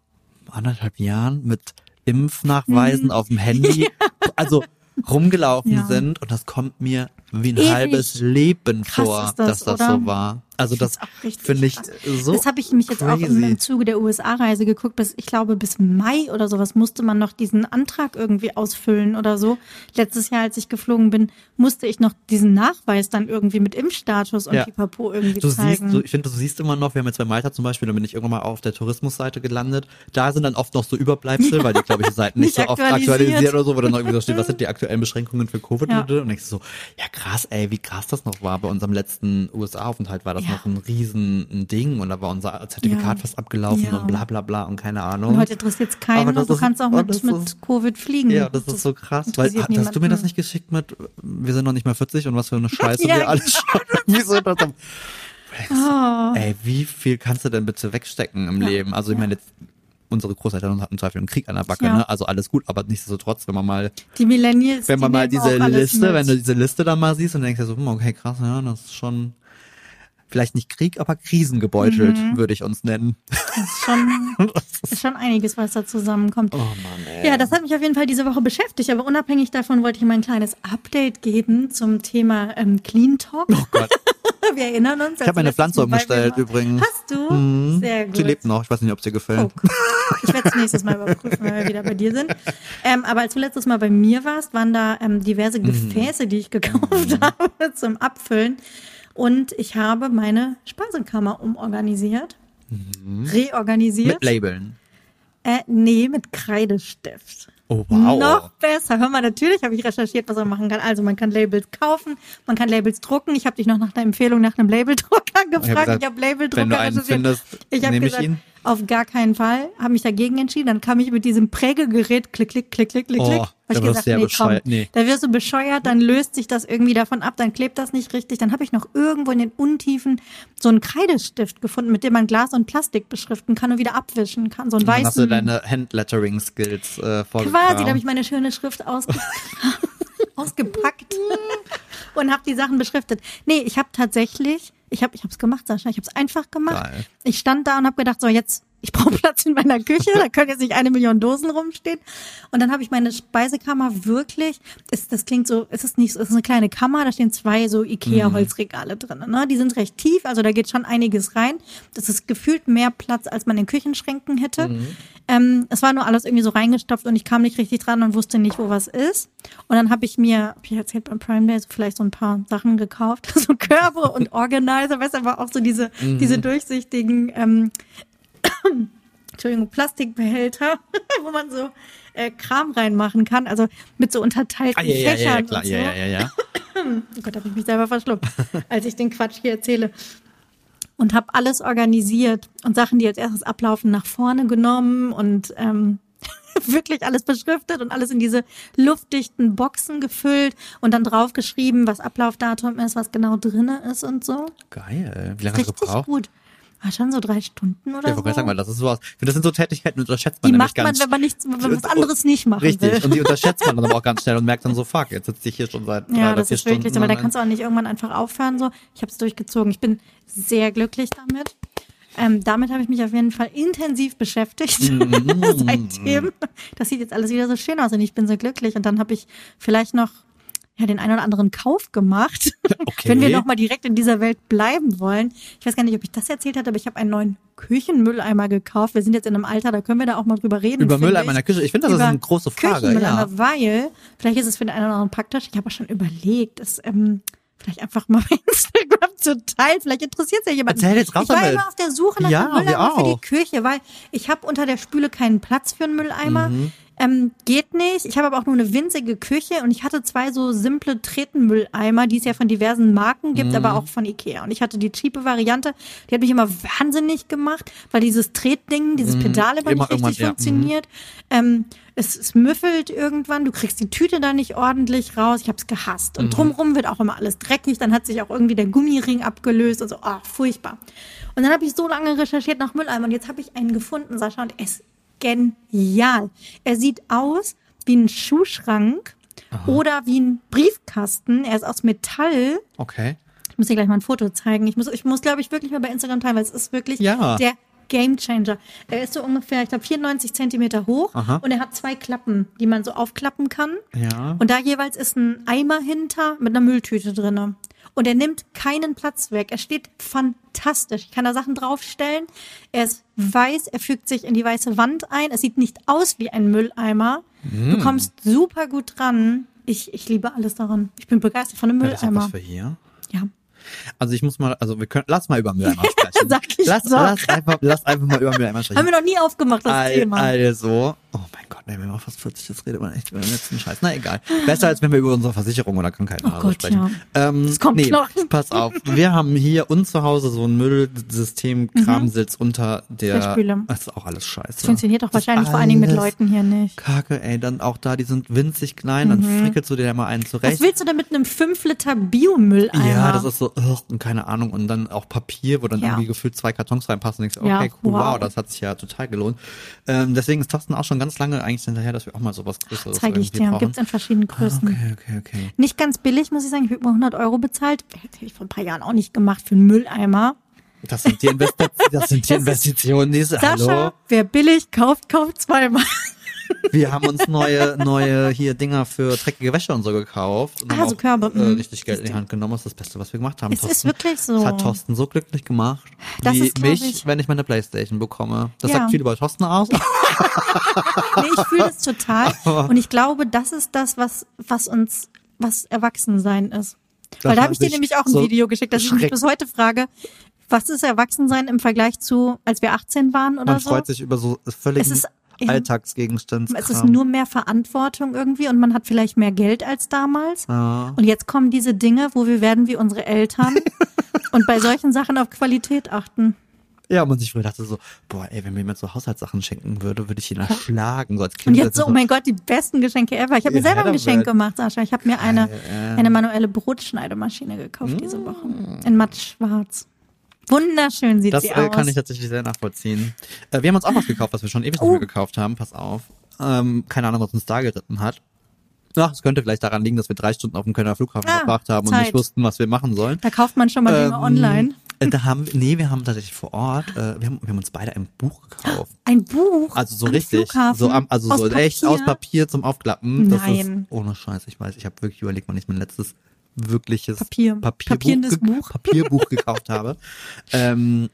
anderthalb Jahren mit Impfnachweisen mhm. auf dem Handy, ja. also rumgelaufen ja. sind und das kommt mir wie ein Ewig. halbes Leben Krass vor, das, dass das oder? so war. Also das finde ich so. Das habe ich mich jetzt auch im, im Zuge der USA-Reise geguckt. Bis ich glaube bis Mai oder sowas musste man noch diesen Antrag irgendwie ausfüllen oder so. Letztes Jahr, als ich geflogen bin, musste ich noch diesen Nachweis dann irgendwie mit Impfstatus und ja. Pipapo irgendwie du zeigen. Siehst, du, ich finde, du siehst immer noch. Wir haben jetzt bei Malta zum Beispiel, da bin ich irgendwann mal auf der Tourismusseite gelandet. Da sind dann oft noch so Überbleibsel, weil die glaube ich Seiten nicht, nicht so oft aktualisiert oder so, wo dann noch irgendwie so steht, was sind die aktuellen Beschränkungen für Covid ja. und ich so, ja krass, ey, wie krass das noch war. Bei unserem letzten USA-Aufenthalt war das ja. Noch ein riesen Ding und da war unser Zertifikat ja. fast abgelaufen ja. und bla bla bla und keine Ahnung. Und heute interessiert es keinen und du kannst auch mit, ist, mit Covid fliegen. Ja, das, das ist so krass. Weil, hast du mir das nicht geschickt mit, wir sind noch nicht mal 40 und was für eine Scheiße wir alles schon. Wieso das? Oh. Ey, wie viel kannst du denn bitte wegstecken im Leben? Also ich meine, jetzt unsere Großeltern hatten Zweifel im Krieg an der Backe, ja. ne? Also alles gut, aber nichtsdestotrotz, wenn man mal die Millennials, wenn man mal diese Liste, wenn du diese Liste dann mal siehst und denkst ja so, hm, okay, krass, ja, das ist schon vielleicht nicht Krieg, aber krisengebeutelt, mhm. würde ich uns nennen. Das ist schon, ist schon einiges, was da zusammenkommt. Oh Mann, ey. Ja, das hat mich auf jeden Fall diese Woche beschäftigt, aber unabhängig davon wollte ich mal ein kleines Update geben zum Thema ähm, Clean Talk. Oh Gott. Wir erinnern uns. Ich habe meine Pflanze umgestellt übrigens. Hast du? Mhm. Sehr gut. Sie lebt noch. Ich weiß nicht, ob sie gefällt. Oh, ich werde es nächstes Mal überprüfen, wenn wir wieder bei dir sind. Ähm, aber als du letztes Mal bei mir warst, waren da ähm, diverse mhm. Gefäße, die ich gekauft mhm. habe zum Abfüllen. Und ich habe meine Speisekammer umorganisiert, mhm. reorganisiert. Mit Labeln? Äh, nee, mit Kreidestift. Oh, wow. Noch besser. Hör mal, natürlich habe ich recherchiert, was man machen kann. Also man kann Labels kaufen, man kann Labels drucken. Ich habe dich noch nach der Empfehlung nach einem Labeldrucker gefragt. Ich habe hab Labeldrucker wenn du einen recherchiert. Findest, ich habe gesagt, ich, auf gar keinen Fall. Habe mich dagegen entschieden. Dann kam ich mit diesem Prägegerät, klick, klick, klick, klick, klick, Oh, klick. Da gesagt, nee, bescheuert. komm, Nee. da wirst du bescheuert, dann löst sich das irgendwie davon ab, dann klebt das nicht richtig. Dann habe ich noch irgendwo in den Untiefen so einen Kreidestift gefunden, mit dem man Glas und Plastik beschriften kann und wieder abwischen kann. So einen Dann hast du weißen deine Handlettering-Skills äh, vorgetragen. Quasi, da habe ich meine schöne Schrift ausge ausgepackt und habe die Sachen beschriftet. Nee, ich habe tatsächlich, ich habe ich es gemacht, Sascha, ich habe es einfach gemacht. Geil. Ich stand da und habe gedacht, so jetzt, ich brauche Platz in meiner Küche, da können jetzt nicht eine Million Dosen rumstehen. Und dann habe ich meine Speisekammer wirklich, ist, das klingt so, es ist nicht so, es ist eine kleine Kammer, da stehen zwei so Ikea-Holzregale drin. Ne? Die sind recht tief, also da geht schon einiges rein. Das ist gefühlt mehr Platz, als man in Küchenschränken hätte. Ähm, es war nur alles irgendwie so reingestopft und ich kam nicht richtig dran und wusste nicht, wo was ist. Und dann habe ich mir, hab ich erzählt beim Prime Day, so vielleicht so ein paar Sachen gekauft, so Körbe und Organizer, weißt du, aber auch so diese, diese durchsichtigen, ähm, Entschuldigung, Plastikbehälter, wo man so äh, Kram reinmachen kann, also mit so unterteilten Ah, ja, ja, Fächern ja, klar, und so. ja, ja, ja, ja. Oh Gott, habe ich mich selber verschluckt, als ich den Quatsch hier erzähle. Und habe alles organisiert und Sachen, die als erstes ablaufen, nach vorne genommen und ähm, wirklich alles beschriftet und alles in diese luftdichten Boxen gefüllt und dann draufgeschrieben, was Ablaufdatum ist, was genau drinne ist und so. Geil. Wie lange hast du Richtig gebraucht? gut. War schon so drei Stunden oder Ja, ich so. gerade sagen, weil das ist sowas. Das sind so Tätigkeiten, die unterschätzt man die macht man, wenn man nichts, wenn man was anderes nicht machen Richtig. will. Und die unterschätzt man dann aber auch ganz schnell und merkt dann so, fuck, jetzt sitze ich hier schon seit drei Ja, oder das vier ist Stunden. wirklich so, weil da kannst du auch nicht irgendwann einfach aufhören. So, ich habe es durchgezogen. Ich bin sehr glücklich damit. Ähm, damit habe ich mich auf jeden Fall intensiv beschäftigt Mhm. seitdem. Das sieht jetzt alles wieder so schön aus und ich bin so glücklich. Und dann habe ich vielleicht noch ja, den einen oder anderen Kauf gemacht, Okay. wenn wir noch mal direkt in dieser Welt bleiben wollen. Ich weiß gar nicht, ob ich das erzählt hatte, aber ich habe einen neuen Küchenmülleimer gekauft. Wir sind jetzt in einem Alter, da können wir da auch mal drüber reden. Über Mülleimer in der Küche. Ich finde, das ist eine große Frage. Ja. weil vielleicht ist es für den einen oder anderen praktisch. Ich habe schon überlegt, es ähm, vielleicht einfach mal bei Instagram zu teilen. Vielleicht interessiert es ja jemanden. Erzähl jetzt raus ich war damit. immer auf der Suche nach Ja, Mülleimer für die. Küche, weil ich habe unter der Spüle keinen Platz für einen Mülleimer. Mhm. Ähm, geht nicht. Ich habe aber auch nur eine winzige Küche und ich hatte zwei so simple Tretenmülleimer, die es ja von diversen Marken gibt, Mhm. aber auch von Ikea. Und ich hatte die cheape Variante, die hat mich immer wahnsinnig gemacht, weil dieses Tretding, dieses Pedal immer, Mhm. Immer nicht richtig ja. Mhm. funktioniert. Ähm, es, es müffelt irgendwann, du kriegst die Tüte da nicht ordentlich raus. Ich habe es gehasst. Mhm. Und drumrum wird auch immer alles dreckig. Dann hat sich auch irgendwie der Gummiring abgelöst und so. Oh, furchtbar. Und dann habe ich so lange recherchiert nach Mülleimern und jetzt habe ich einen gefunden, Sascha, und ist genial. Er sieht aus wie ein Schuhschrank oder wie ein Briefkasten. Er ist aus Metall. Okay. Ich muss dir gleich mal ein Foto zeigen. Ich muss, ich muss glaube ich, wirklich mal bei Instagram teilen, weil es ist wirklich Ja. der Game Changer. Er ist so ungefähr, ich glaube, 94 Zentimeter hoch Aha. und er hat zwei Klappen, die man so aufklappen kann. Ja. Und da jeweils ist ein Eimer hinter mit einer Mülltüte drinne. Und er nimmt keinen Platz weg. Er steht fantastisch. Ich kann da Sachen draufstellen. Er ist weiß, er fügt sich in die weiße Wand ein. Es sieht nicht aus wie ein Mülleimer. Mm. Du kommst super gut dran. Ich, ich liebe alles daran. Ich bin begeistert von einem Ja, das ist Mülleimer. was für hier. Ja. Also ich muss mal, also wir können, lass mal über Mülleimer sprechen. Sag ich lass, doch. lass, einfach, lass einfach mal über Mülleimer sprechen. Haben wir noch nie aufgemacht, das Al- Thema. Also, oh mein Gott, ne, wenn man fast 40 ist, redet man echt über den letzten Scheiß. Na egal. Besser als wenn wir über unsere Versicherung oder Krankheiten Oh Gott, sprechen. Ähm, Das kommt nee, noch. pass auf. Wir haben hier uns zu Hause so ein Müllsystem, Kramsitz unter der. Mhm. Der Spüle. Das ist auch alles scheiße. Das funktioniert doch Das wahrscheinlich vor allen Dingen mit Leuten hier nicht. Kacke, ey, dann auch da, die sind winzig klein, dann frickelst du dir da mal einen Was zurecht. willst du denn mit einem 5 Liter Biomülleimer? Ja, das ist so, ugh, und keine Ahnung. Und dann auch Papier, wo dann Ja. irgendwie gefühlt zwei Kartons reinpassen. Und denkst, Ja, okay, cool, wow. wow. das hat sich ja total gelohnt. Ähm, deswegen ist Thorsten auch schon ganz lange eigentlich hinterher, dass wir auch mal sowas Größeres Zeige ich dir. brauchen. Gibt's in verschiedenen Größen. Okay, okay, okay. Nicht ganz billig, muss ich sagen. Ich habe über 100 Euro bezahlt. Hätte ich vor ein paar Jahren auch nicht gemacht für einen Mülleimer. Das sind die, Investi das sind die Investitionen, die Sascha, hallo. wer billig kauft, kauft zweimal. Wir haben uns neue, neue hier Dinger für dreckige Wäsche und so gekauft. Und Ah, haben so auch, Körbe, Äh, mhm. richtig Geld in die Hand genommen. Das ist das Beste, was wir gemacht haben. Es ist wirklich so. Das hat Thorsten so glücklich gemacht, Das wie ist, mich, ich- wenn ich meine Playstation bekomme. Das Ja. sagt viel über Thorsten aus. Nee, ich fühle es total. Und ich glaube, das ist das, was, was uns, was Erwachsensein ist. Weil da man habe ich dir nämlich auch ein so Video geschickt, dass ich mich bis heute frage, was ist Erwachsensein im Vergleich zu, als wir 18 waren oder Man so? freut sich über so völlig Es ist- ja. Alltagsgegenstandskram. Es ist nur mehr Verantwortung irgendwie und man hat vielleicht mehr Geld als damals. Ja. Und jetzt kommen diese Dinge, wo wir werden wie unsere Eltern und bei solchen Sachen auf Qualität achten. Ja, und man sich früher dachte so, boah, ey, wenn mir jemand so Haushaltssachen schenken würde, würde ich ihn erschlagen, so als Kind. Und jetzt so, oh mein Gott, die besten Geschenke ever. Ich habe mir selber ein Geschenk gemacht, Sascha. Ich habe mir eine, eine manuelle Brotschneidemaschine gekauft diese Mm. Woche. In matt schwarz. Wunderschön sieht Das sie äh, aus. kann ich tatsächlich sehr nachvollziehen. Äh, wir haben uns auch was gekauft, was wir schon ewig nicht Oh. mehr gekauft haben. Pass auf. Ähm, keine Ahnung, was uns da geritten hat. Ach, es könnte vielleicht daran liegen, dass wir drei Stunden auf dem Kölner Flughafen Ah, verbracht haben und Zeit. nicht wussten, was wir machen sollen. da kauft man schon mal Dinge Ähm, online. äh, Da haben, nee, wir haben tatsächlich vor Ort, äh, wir, haben, wir haben uns beide ein Buch gekauft. Ein Buch. Also so richtig, Flughafen, so am, also aus so echt Papier. aus Papier zum Aufklappen. Das Nein. ist ohne Scheiß. Ich weiß, ich habe wirklich überlegt, wann ich mein letztes wirkliches Papier. Papierbuch, Buch. Papierbuch gekauft habe. Ähm,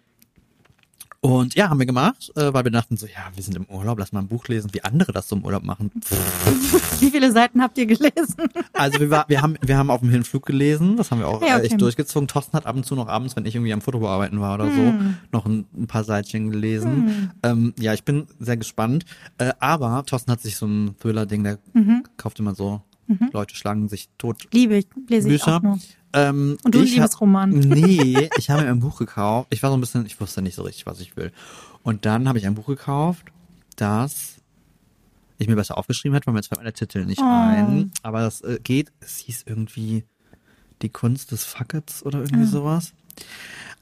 und ja, haben wir gemacht, äh, weil wir dachten so, ja, wir sind im Urlaub, lass mal ein Buch lesen, wie andere das so im Urlaub machen. Wie viele Seiten habt ihr gelesen? Also wir, war, wir haben wir haben auf dem Hinflug gelesen, das haben wir auch Ja, okay. echt durchgezogen. Thorsten hat ab und zu noch abends, wenn ich irgendwie am Foto bearbeiten war oder Hm. so, noch ein, ein paar Seitchen gelesen. Ähm, ja, ich bin sehr gespannt. Äh, aber Thorsten hat sich so ein Thriller-Ding, der Mhm. kauft immer so, Leute schlagen sich tot. Liebe ich, lese ich Bücher. auch nur. Ähm, Und du ich Liebesroman. Nee, ich habe mir ein Buch gekauft. Ich war so ein bisschen, ich wusste nicht so richtig, was ich will. Und dann habe ich ein Buch gekauft, das ich mir besser aufgeschrieben hätte, weil mir jetzt fällt der Titel nicht Oh. ein. Aber das äh, geht, es hieß irgendwie Die Kunst des Fuckets oder irgendwie Ah. sowas.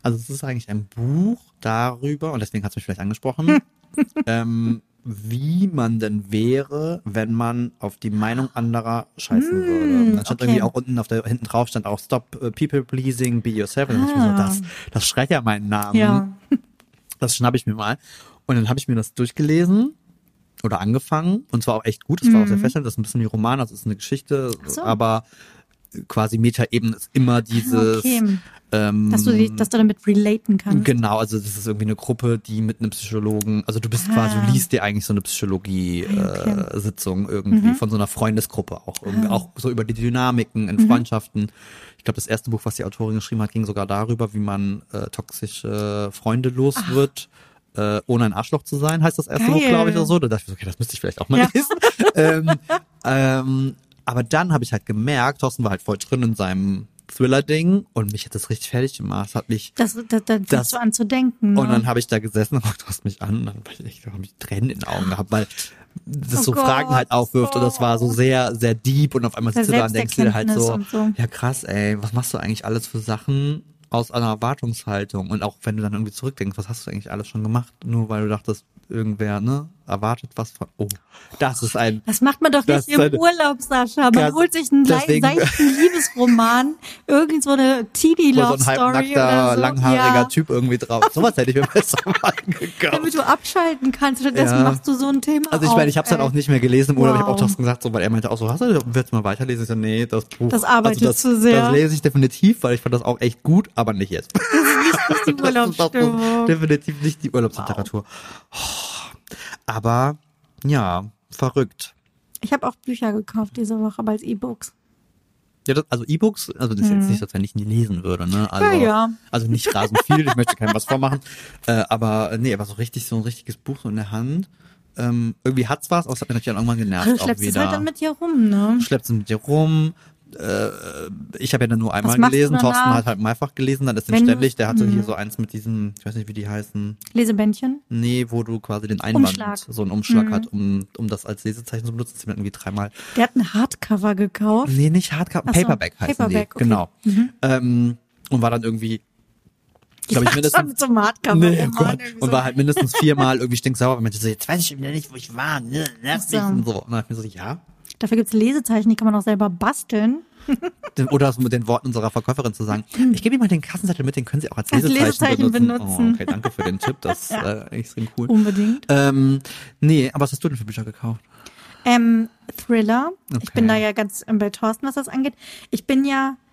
Also es ist eigentlich ein Buch darüber, und deswegen hat es mich vielleicht angesprochen, ähm, wie man denn wäre, wenn man auf die Meinung anderer scheißen würde. Dann stand okay. irgendwie auch unten auf der hinten drauf stand auch Stop uh, People Pleasing, Be Yourself. Und dachte ich mir so, Ah. das, das schreit ja meinen Namen. Ja. Das schnapp ich mir mal. Und dann habe ich mir das durchgelesen oder angefangen. Und zwar auch echt gut. Es war auch sehr fesselnd. Das ist ein bisschen wie Roman, das ist eine Geschichte. Mhm. So. Aber quasi Metaebene ist immer dieses. Okay. Ähm, Dass du, die- dass du damit relaten kannst. Genau, also das ist irgendwie eine Gruppe, die mit einem Psychologen, also du bist Ah. quasi, du liest dir eigentlich so eine Okay. Mhm. Psychologie-Sitzung irgendwie von so einer Freundesgruppe auch, Ah. auch so über die Dynamiken in Mhm. Freundschaften. Ich glaube, das erste Buch, was die Autorin geschrieben hat, ging sogar darüber, wie man äh, toxische Freunde los wird. Äh, ohne ein Arschloch zu sein, heißt das erste Buch, Geil. glaube ich, oder so. Da dachte ich so, okay, das müsste ich vielleicht auch mal Ja. lesen. ähm, ähm, aber dann habe ich halt gemerkt, Thorsten war halt voll drin in seinem Thriller-Ding und mich hat das richtig fertig gemacht. Hat mich Das, da, da Das- fängst du an zu denken. Ne? und dann habe ich da gesessen und guckt hast mich an und dann hab ich, hab ich Tränen in den Augen gehabt, weil das Oh so Gott. Fragen halt aufwirft und das war so sehr, sehr deep und auf einmal sitzt du da und denkst dir halt so, so. ja krass, ey, was machst du eigentlich alles für Sachen aus einer Erwartungshaltung? Und auch wenn du dann irgendwie zurückdenkst, was hast du eigentlich alles schon gemacht, nur weil du dachtest, irgendwer, ne, erwartet was von, oh, das ist ein, Das macht man doch Das nicht im eine- Urlaub, Sascha. Man Ja, holt sich einen deswegen- seichten Liebesroman, irgend so eine teeny wo so Love ein Story halbnackter, oder so. langhaariger ja, Typ irgendwie drauf. Sowas hätte ich mir besser mal gekauft. damit du abschalten kannst. Stattdessen Ja. machst du so ein Thema Also ich auf, meine, ich habe es dann auch nicht mehr gelesen im Urlaub. Ich habe auch Wow. Thorsten gesagt, so, weil er meinte auch so, hast du willst mal weiterlesen? Ich so, nee, das Buch. Das arbeitet also das, zu sehr. Das lese ich definitiv, weil ich fand das auch echt gut, aber nicht jetzt. Das ist die Das ist doch so Urlaubsstimmung. definitiv nicht die Urlaubsliteratur. Oh, aber ja, verrückt. Ich habe auch Bücher gekauft diese Woche, aber als E-Books. Ja, das, also E-Books, also das ist jetzt nicht so, als wenn ich nie lesen würde, ne? Also, Mhm. Ja, ja. also nicht rasend viel, ich möchte keinem was vormachen. Äh, aber nee, aber so richtig, so ein richtiges Buch so in der Hand. Ähm, irgendwie hat's was, aber es hat mir natürlich auch irgendwann genervt. Also du auch schleppst es wieder. halt dann mit dir rum, ne? schleppst es mit dir rum. Äh, ich habe ja dann nur einmal gelesen, Thorsten hat halt mehrfach gelesen, dann ist du- ständig, der hatte Mhm. hier so eins mit diesen, ich weiß nicht, wie die heißen, Lesebändchen. nee, wo du quasi den Einband, Umschlag. so einen Umschlag Mhm. hat, um, um das als Lesezeichen zu benutzen, das irgendwie dreimal, Der hat ein Hardcover gekauft. nee, nicht Hardcover, so, Paperback heißen Paperback, die, okay. genau. Mhm. Ähm, und war dann irgendwie, glaube ich, mindestens, zum Hardcover. Nee, oh Gott. Und war halt mindestens viermal irgendwie stinksauer, weil man so, jetzt weiß ich wieder nicht, wo ich war, ne, so. Und dann hab ich mir so, ja. Dafür gibt's Lesezeichen, die kann man auch selber basteln. Oder das mit den Worten unserer Verkäuferin zu sagen, ich gebe Ihnen mal den Kassenzettel mit, den können Sie auch als Als Lesezeichen, Lesezeichen benutzen. benutzen. Oh, okay, danke für den Tipp, das ist Ja. äh, extrem cool. Unbedingt. Ähm, nee, aber was hast du denn für Bücher gekauft? Ähm, Thriller. Ich Okay. bin da ja ganz ähm, bei Thorsten, was das angeht. Ich bin ja, äh,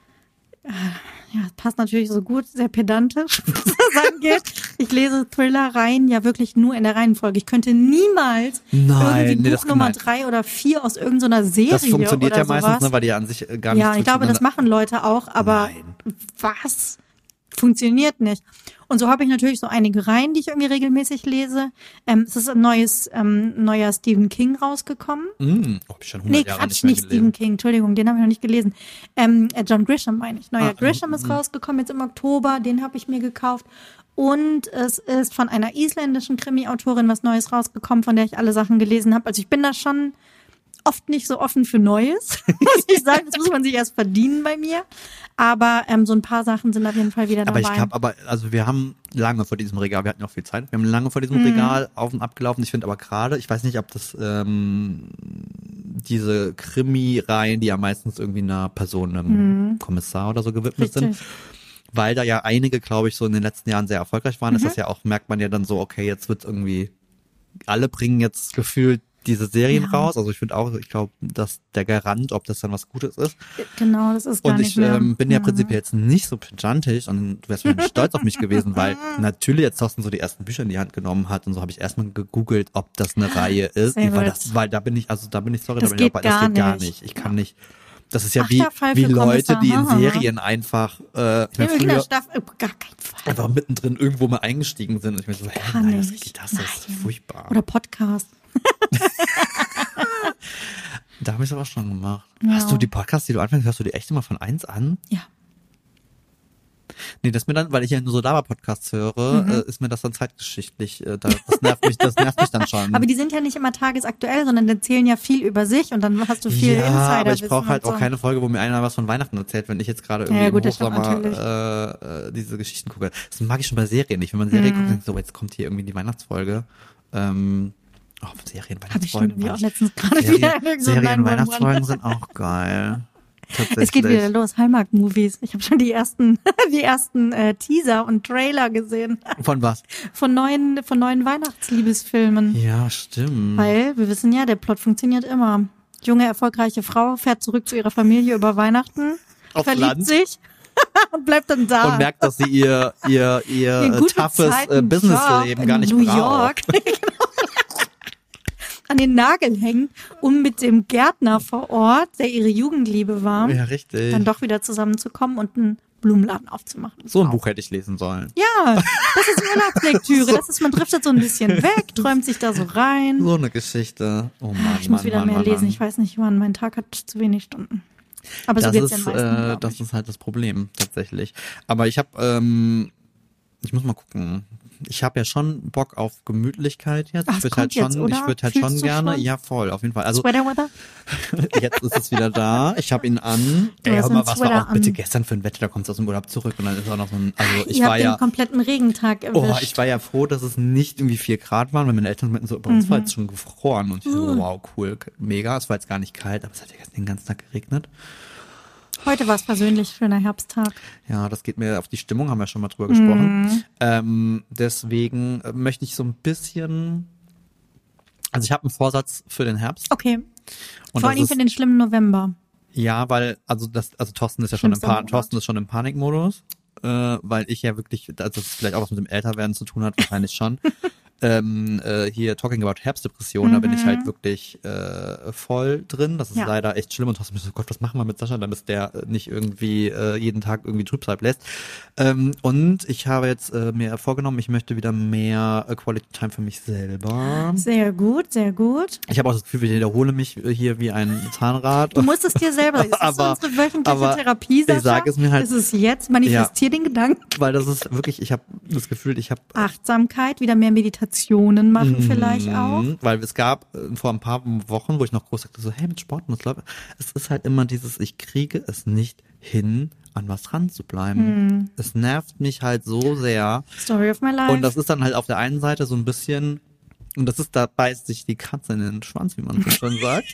ja, passt natürlich so gut, sehr pedantisch, was das angeht. Ich lese Thriller rein ja wirklich nur in der Reihenfolge. Ich könnte niemals Nein, irgendwie nee, Buch Nummer drei oder vier aus irgendeiner Serie Das funktioniert oder ja meistens, sowas. ne, weil die ja an sich äh, gar nicht Ja, ich glaube, das machen Leute auch, aber Nein. was? Funktioniert nicht. Und so habe ich natürlich so einige Reihen, die ich irgendwie regelmäßig lese. Ähm, es ist ein neues, ähm, neuer Stephen King rausgekommen. Mm, oh, ich schon 100 Nee, Jahre Quatsch, nicht nicht. Stephen King, Entschuldigung, den habe ich noch nicht gelesen. Ähm, äh, John Grisham meine ich. Neuer Ah, Grisham mm, ist mm. rausgekommen jetzt im Oktober, den habe ich mir gekauft. Und es ist von einer isländischen Krimi-Autorin was Neues rausgekommen, von der ich alle Sachen gelesen habe. Also ich bin da schon oft nicht so offen für Neues, muss ich sagen. Das muss man sich erst verdienen bei mir. Aber ähm, so ein paar Sachen sind auf jeden Fall wieder Aber dabei. ich glaube, aber, also wir haben lange vor diesem Regal, wir hatten ja auch viel Zeit, wir haben lange vor diesem Mhm. Regal auf und ab gelaufen. Ich finde aber gerade, ich weiß nicht, ob das ähm, diese Krimi-Reihen, die ja meistens irgendwie einer Person, einem Kommissar oder so gewidmet sind. Richtig. weil da ja einige, glaube ich, so in den letzten Jahren sehr erfolgreich waren, Mhm. ist das ja auch, merkt man ja dann so, okay, jetzt wird irgendwie, alle bringen jetzt gefühlt diese Serien Ja. raus. Also ich finde auch, ich glaube, dass der Garant, ob das dann was Gutes ist. Genau, das ist gar Und nicht ich mehr. ähm, bin ja Mhm. prinzipiell jetzt nicht so pedantisch und du wärst stolz auf mich gewesen, weil natürlich jetzt Thorsten so die ersten Bücher in die Hand genommen hat und so habe ich erstmal gegoogelt, ob das eine Reihe ist. Weil das, weil da bin ich, also da bin ich sorry, Das da bin ich auch bei, das gar geht gar nicht. nicht. Ich kann nicht. Das ist ja Ach, wie, wie Leute, die in. Serien einfach, äh, ich mein, in der früher Staffel, oh, gar keinen Fall. einfach mittendrin irgendwo mal eingestiegen sind und ich mir so, hä, nein, nicht. geht das? Das ist Nein. furchtbar. Oder Podcast. Da habe ich es aber schon gemacht. Ja. Hast du die Podcasts, die du anfängst, hörst du die echt immer von eins an? Ja. Nee, das mir dann, weil ich ja nur so Lava-Podcasts höre, äh, ist mir das dann zeitgeschichtlich, äh, da, das nervt mich, das nervt mich dann schon. Aber die sind ja nicht immer tagesaktuell, sondern erzählen ja viel über sich und dann hast du viel ja, Insider. aber ich brauche halt auch keine Folge, wo mir einer was von Weihnachten erzählt, wenn ich jetzt gerade irgendwie Ja, gut, im Hochsommer äh, äh, diese Geschichten gucke. Das mag ich schon bei Serien nicht. Wenn man Serie Mhm. guckt, denke ich so, jetzt kommt hier irgendwie die Weihnachtsfolge. Ähm, oh, Serien, Habe ich Weihnachtsfolgen. auch letztens gerade Serien, wieder Serien, 911. Weihnachtsfolgen sind auch geil. Es geht wieder los, Hallmark-Movies. Ich habe schon die ersten, die ersten äh, Teaser und Trailer gesehen Von was? von neuen, von neuen Weihnachtsliebesfilmen. Ja, stimmt. Weil wir wissen ja, der Plot funktioniert immer. Junge, erfolgreiche Frau fährt zurück zu ihrer Familie über Weihnachten, Auf verliebt Land. sich und bleibt dann da. und merkt, dass sie ihr ihr ihr toughes äh, Businessleben gar nicht New braucht. York an den Nagel hängt, um mit dem Gärtner vor Ort, der ihre Jugendliebe war, Ja, richtig. dann doch wieder zusammenzukommen und einen Blumenladen aufzumachen. so ein Buch hätte ich lesen sollen. Ja, das ist Urlaubslektüre. Das ist, man driftet so ein bisschen weg, träumt sich da so rein. So eine Geschichte. Oh Mann, ich muss Mann, wieder Mann, mehr Mann, lesen. Ich weiß nicht, wann. Mein Tag hat zu wenig Stunden. Aber so das ist, meisten, äh, das ist halt das Problem tatsächlich. Aber ich habe, ähm, ich muss mal gucken. Ich habe ja schon Bock auf Gemütlichkeit jetzt. Ach, ich würde halt jetzt, schon, ich würde halt Fühlst schon gerne, schon? ja voll, auf jeden Fall. Also Sweater Weather? jetzt ist es wieder da. Ich habe ihn an. Du Ey, hör mal, was war auch bitte an. gestern für ein Wetter? Da kommst du aus dem Urlaub zurück und dann ist auch noch so ein. Also ich Ihr war habt den ja. kompletten Regentag erwischt. Oh, ich war ja froh, dass es nicht irgendwie vier Grad waren, weil meine Eltern meinten so, bei uns Mhm. war jetzt schon gefroren. Und ich so, wow, cool, mega. Es war jetzt gar nicht kalt, aber es hat ja gestern den ganzen Tag geregnet. Heute war es persönlich schöner Herbsttag. Ja, das geht mir auf die Stimmung, haben wir schon mal drüber gesprochen. Mhm. Ähm, deswegen äh, möchte ich so ein bisschen, also ich habe einen Vorsatz für den Herbst. Okay. Und Vor allem für ist- den schlimmen November. Ja, weil, also das, also Thorsten ist ja schon im, pa. Thorsten ist schon im Panikmodus, äh, weil ich ja wirklich, also das vielleicht auch was mit dem Älterwerden zu tun hat, wahrscheinlich schon. ähm, äh, hier Talking About Herbstdepression, da bin ich halt wirklich äh, voll drin. Das ist Mhm. Ja. leider echt schlimm und Thorsten so, Gott, was machen wir mit Sascha, damit der nicht irgendwie äh, jeden Tag irgendwie Trübsal lässt. Ähm, und ich habe jetzt äh, mir vorgenommen, ich möchte wieder mehr äh, Quality Time für mich selber. Sehr gut, sehr gut. Ich habe auch das Gefühl, ich wiederhole mich äh, hier wie ein Zahnrad. Du musst es dir selber. Ist das Aber- unsere wöchentliche Therapie, ich Sascha? sag es mir halt- Ist es jetzt? Manifestier den Gedanken. weil das ist wirklich, ich habe das Gefühl, ich habe Achtsamkeit, wieder mehr Meditationen machen vielleicht auch. Mhm, Weil es gab äh, vor ein paar Wochen, wo ich noch groß sagte, so, hey, mit Sport das läuft. Es ist halt immer dieses, ich kriege es nicht hin, an was dran zu bleiben. Mhm. Es nervt mich halt so sehr. Story of my life. Und das ist dann halt auf der einen Seite so ein bisschen, und das ist, da beißt sich die Katze in den Schwanz, wie man so schon sagt.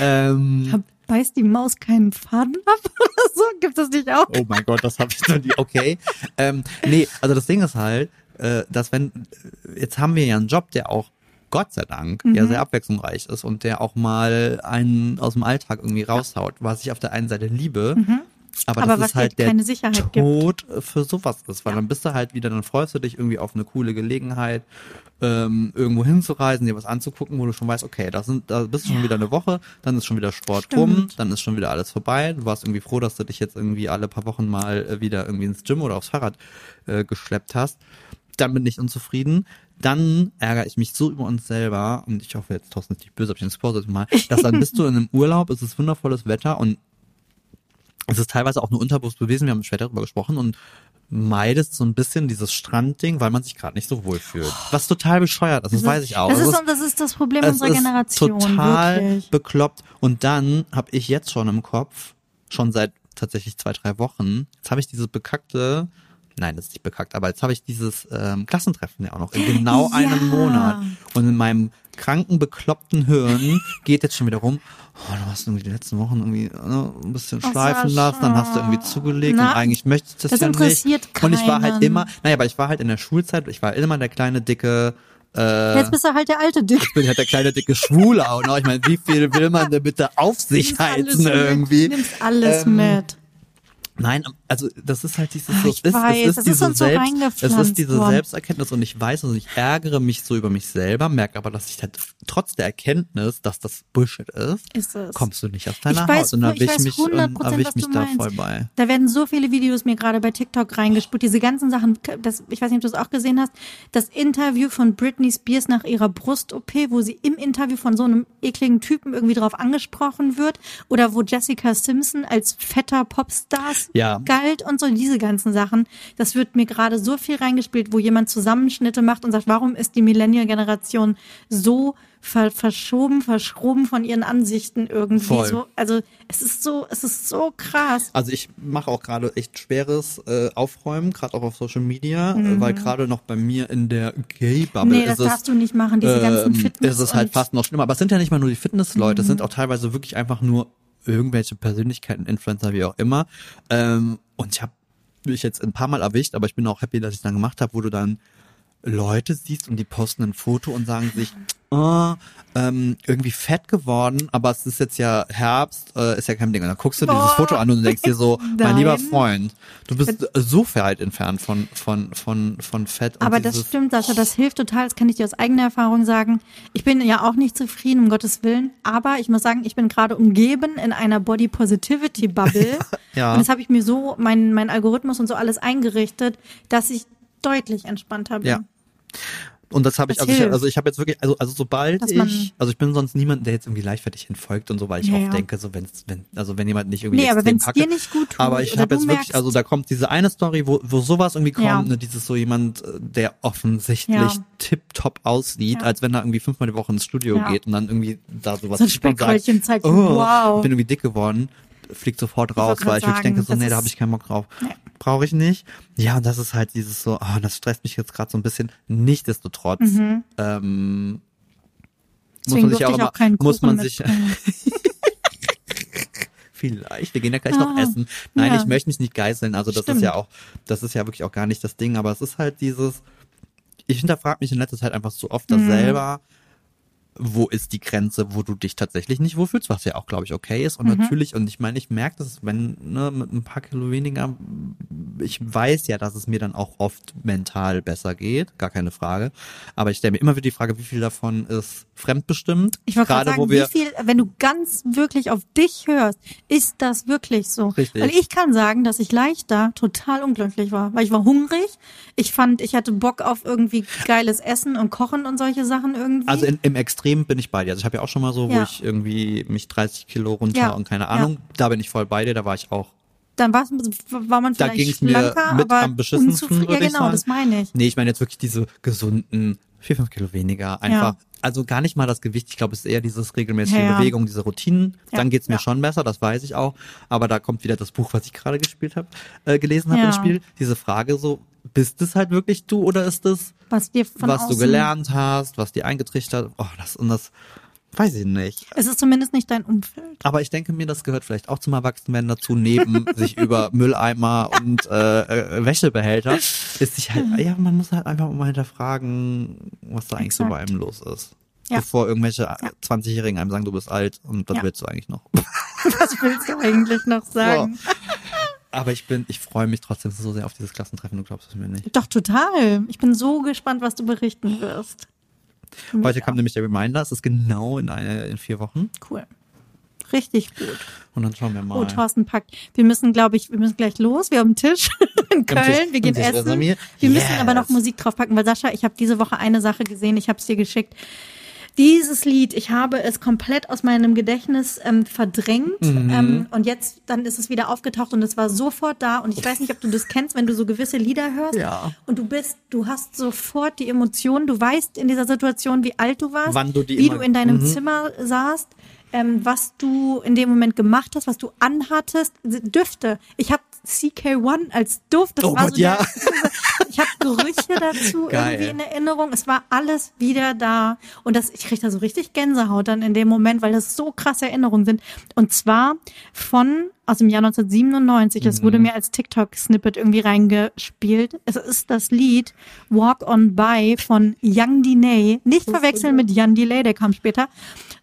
ähm, Beißt die Maus keinen Faden ab oder so? Gibt es nicht auch? Oh mein Gott, das habe ich noch nie. Okay. ähm, nee, also das Ding ist halt, äh, dass wenn, jetzt haben wir ja einen Job, der auch Gott sei Dank ja sehr abwechslungsreich ist und der auch mal einen aus dem Alltag irgendwie raushaut, was ich auf der einen Seite liebe. Aber, Aber das was ist halt der keine Sicherheit gibt. Tod für sowas ist, weil Ja. dann bist du halt wieder, dann freust du dich irgendwie auf eine coole Gelegenheit, ähm, irgendwo hinzureisen, dir was anzugucken, wo du schon weißt, okay, da sind, da bist du schon Ja. wieder eine Woche, dann ist schon wieder Sport Stimmt. rum, dann ist schon wieder alles vorbei. Du warst irgendwie froh, dass du dich jetzt irgendwie alle paar Wochen mal äh, wieder irgendwie ins Gym oder aufs Fahrrad äh, geschleppt hast. Dann bin ich unzufrieden. Dann ärgere ich mich so über uns selber und ich hoffe, jetzt Thorsten ist nicht böse, aber ich den Sport mal, dass dann bist du in einem Urlaub, es ist wundervolles Wetter und es ist teilweise auch nur unterbewusst gewesen, wir haben später darüber gesprochen und meidest so ein bisschen dieses Strandding, weil man sich gerade nicht so wohl fühlt. Was total bescheuert ist, das, weiß ich auch. Das ist, das ist das Problem unserer Generation. total wirklich. bekloppt. Und dann habe ich jetzt schon im Kopf, schon seit tatsächlich zwei, drei Wochen, jetzt habe ich dieses bekackte, nein, das ist nicht bekackt, aber jetzt habe ich dieses ähm, Klassentreffen ja auch noch in genau Ja. einem Monat. Und in meinem kranken, bekloppten Hirn geht jetzt schon wieder rum, oh, du hast irgendwie die letzten Wochen irgendwie ne, ein bisschen Oh, schleifen lassen, dann hast du irgendwie zugelegt Na, und eigentlich möchte ich das, das ja nicht. interessiert Und ich war halt keinen. immer, naja, aber ich war halt in der Schulzeit, ich war immer der kleine, dicke, äh, Jetzt bist du halt der alte Dick. ich bin halt der kleine dicke Schwule auch noch. Ich meine, wie viel will man denn bitte auf sich heizen irgendwie? Nimmst alles Ähm, mit. Nein, also das ist halt dieses so, ich es, weiß, es ist das ist diese uns so Selbst, es ist diese worden. Selbsterkenntnis und ich weiß und ich ärgere mich so über mich selber, merke aber, dass ich halt trotz der Erkenntnis, dass das Bullshit ist, Ist es. kommst du nicht aus deiner Ich weiß, Haut und da ich ich mich, ähm, 100%, erwisch was mich da meinst. voll bei. Da werden so viele Videos mir gerade bei TikTok reingespult. Diese ganzen Sachen, das, ich weiß nicht, ob du es auch gesehen hast. Das Interview von Britney Spears nach ihrer Brust-OP, wo sie im Interview von so einem ekligen Typen irgendwie drauf angesprochen wird. Oder wo Jessica Simpson als fetter Popstars Ja. Galt und so diese ganzen Sachen. Das wird mir gerade so viel reingespielt, wo jemand Zusammenschnitte macht und sagt, warum ist die Millennial-Generation so ver verschoben, verschroben von ihren Ansichten irgendwie Voll. so. Also es ist so, es ist so krass. Also ich mache auch gerade echt schweres äh, Aufräumen, gerade auch auf Social Media, äh, weil gerade noch bei mir in der Gay-Bubble Mhm. Nee, ist das es darfst du nicht machen, diese ganzen ähm, Fitness. ist es halt fast noch schlimmer. Aber es sind ja nicht mal nur die Fitnessleute, es Mhm. sind auch teilweise wirklich einfach nur irgendwelche Persönlichkeiten, Influencer, wie auch immer. Ähm, und ich habe mich jetzt ein paar Mal erwischt, aber ich bin auch happy, dass ich dann gemacht habe, wo du dann Leute siehst und die posten ein Foto und sagen sich, oh, ähm, irgendwie fett geworden, aber es ist jetzt ja Herbst, äh, ist ja kein Ding. Und dann guckst du dieses Boah. Foto an und denkst dir so, mein lieber Freund, du bist so weit entfernt von, von, von, von Fett. Und Aber das dieses, stimmt, Sascha, das hilft total. Das kann ich dir aus eigener Erfahrung sagen. Ich bin ja auch nicht zufrieden, um Gottes Willen. Aber ich muss sagen, ich bin gerade umgeben in einer Body Positivity Bubble. Ja. Und das habe ich mir so, mein, mein Algorithmus und so alles eingerichtet, dass ich deutlich entspannter bin. Ja. Und das habe ich, also ich, also ich habe jetzt wirklich, also, also sobald ich, also ich bin sonst niemand, der jetzt irgendwie leichtfertig entfolgt und so, weil ich Ja, auch ja. denke, so wenn's, wenn, also wenn jemand nicht irgendwie Nee, aber wenn's kacke, dir nicht gut tut aber ich habe jetzt wirklich, also da kommt diese eine Story, wo, wo sowas irgendwie kommt, Ja. ne, dieses so jemand, äh, der offensichtlich Ja. tipptopp aussieht, als wenn er irgendwie fünfmal die Woche ins Studio geht und dann irgendwie da sowas So ein Speckröllchen zeigt, oh, wow. ich bin irgendwie dick geworden, fliegt sofort raus, weil ich wirklich sagen, denke, so, nee, da habe ich keinen Bock drauf. Nee. Brauche ich nicht. Ja, und das ist halt dieses so, ah, das stresst mich jetzt gerade so ein bisschen. Nichtsdestotrotz, ähm, muss man sich auch immer, auch keinen muss man sich, vielleicht, wir gehen ja gleich noch Ah, essen. Nein, ja. ich möchte mich nicht geißeln, also das Stimmt. ist ja auch, das ist ja wirklich auch gar nicht das Ding, aber es ist halt dieses, ich hinterfrage mich in letzter Zeit einfach so oft Mhm. selber, wo ist die Grenze, wo du dich tatsächlich nicht wohlfühlst, was ja auch, glaube ich, okay ist. Und Mhm. natürlich, und ich meine, ich merke das, wenn, ne, mit ein paar Kilo weniger, ich weiß ja, dass es mir dann auch oft mental besser geht, gar keine Frage. Aber ich stelle mir immer wieder die Frage, wie viel davon ist fremdbestimmt? Ich wollte gerade sagen, wo wir, wie viel, wenn du ganz wirklich auf dich hörst, ist das wirklich so? Richtig. Weil ich kann sagen, dass ich leichter total unglücklich war, weil ich war hungrig. Ich fand, ich hatte Bock auf irgendwie geiles Essen und Kochen und solche Sachen irgendwie. Also in, im Extrem bin ich bei dir. Also ich habe ja auch schon mal so, wo Ja. ich irgendwie mich 30 Kilo runter Ja. und keine Ja. Ahnung, da bin ich voll bei dir, da war ich auch. dann war's, war man Da vielleicht ging's mir schlanker, mit aber am beschissensten. Ja, genau, sagen. das meine ich. Nee, ich meine jetzt wirklich diese gesunden vier, fünf Kilo weniger. Einfach, Ja. also gar nicht mal das Gewicht. Ich glaube, es ist eher dieses regelmäßige Ja, ja. Bewegung, diese Routinen. Ja, Dann geht's mir ja. schon besser, das weiß ich auch. Aber da kommt wieder das Buch, was ich gerade gespielt habe, äh, gelesen habe Ja. im Spiel. Diese Frage so, bist es halt wirklich du oder ist es, Was dir von was außen, du gelernt hast, was dir eingetrichtert? Oh, das und das weiß ich nicht. Es ist zumindest nicht dein Umfeld. Aber ich denke mir, das gehört vielleicht auch zum Erwachsenwerden dazu, neben sich über Mülleimer und äh, äh, Wäschebehälter, ist sich halt, ja, man muss halt einfach mal hinterfragen, was da eigentlich so bei Exakt. einem los ist. Ja. Bevor irgendwelche 20-Jährigen einem sagen, du bist alt und was Ja. willst du eigentlich noch? Was willst du eigentlich noch sagen? Aber ich bin, ich freue mich trotzdem so sehr auf dieses Klassentreffen, du glaubst es mir nicht. Doch, total. Ich bin so gespannt, was du berichten wirst. Heute kam nämlich der Reminder, es ist genau in, eine, in vier Wochen. Cool. Richtig gut. Und dann schauen wir mal. Oh, Thorsten packt. Wir müssen, glaube ich, wir müssen gleich los. Wir haben einen Tisch in Tisch. Köln. Wir gehen Tisch essen. Wir müssen Yes. aber noch Musik draufpacken, weil Sascha, ich habe diese Woche eine Sache gesehen. Ich habe es dir geschickt. Dieses Lied, ich habe es komplett aus meinem Gedächtnis ähm, verdrängt Mhm. ähm, und jetzt dann ist es wieder aufgetaucht und es war sofort da und ich weiß nicht, ob du das kennst, wenn du so gewisse Lieder hörst Ja. und du bist, du hast sofort die Emotionen, du weißt in dieser Situation, wie alt du warst, Wann du die wie immer- du in deinem Mhm. Zimmer saßt, ähm, was du in dem Moment gemacht hast, was du anhattest, Düfte. Ich habe CK1 als Duft, das Oh war Gott, so ja. der, ich habe Gerüche dazu Geil. irgendwie in Erinnerung. Es war alles wieder da und das, ich krieg da so richtig Gänsehaut dann in dem Moment, weil das so krasse Erinnerungen sind. Und zwar von aus dem Jahr 1997. Das Mhm. wurde mir als TikTok-Snippet irgendwie reingespielt. Es ist das Lied Walk on By von Young Diney. Nicht verwechseln mit Jan Delay, der kam später,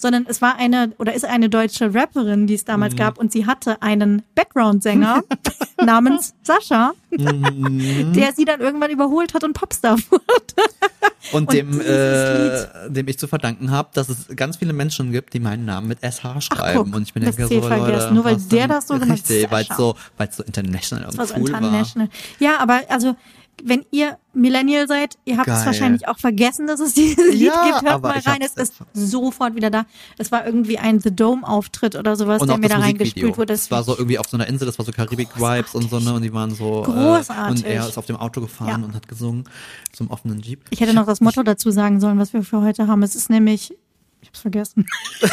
sondern es war eine oder ist eine deutsche Rapperin, die es Mhm. damals gab und sie hatte einen Background-Sänger namens Sascha, Mhm. der sie dann irgendwann überholt hat und Popstar wurde. Und, Und dem, äh, dem ich zu verdanken habe, dass es ganz viele Menschen gibt, die meinen Namen mit SH schreiben. guck, und ich bin das denke so, vergessen, Leute, nur weil der das so gemacht hat. Richtig, weil es so, weil's so international und war so cool war. international. Ja, aber also, wenn ihr Millennial seid, ihr habt es Geil. wahrscheinlich auch vergessen, dass es dieses Lied Ja, gibt. Hört mal rein, es ist sofort wieder da. Es war irgendwie ein The Dome-Auftritt oder sowas, der mir da reingespült wurde. Das war so irgendwie auf so einer Insel, das war so Karibik-Vibes und so, ne, und die waren so, äh, Großartig. und er ist auf dem Auto gefahren Ja. und hat gesungen, zum offenen Jeep. Ich hätte noch das Motto dazu sagen sollen, was wir für heute haben. Es ist nämlich, ich hab's vergessen. Gerade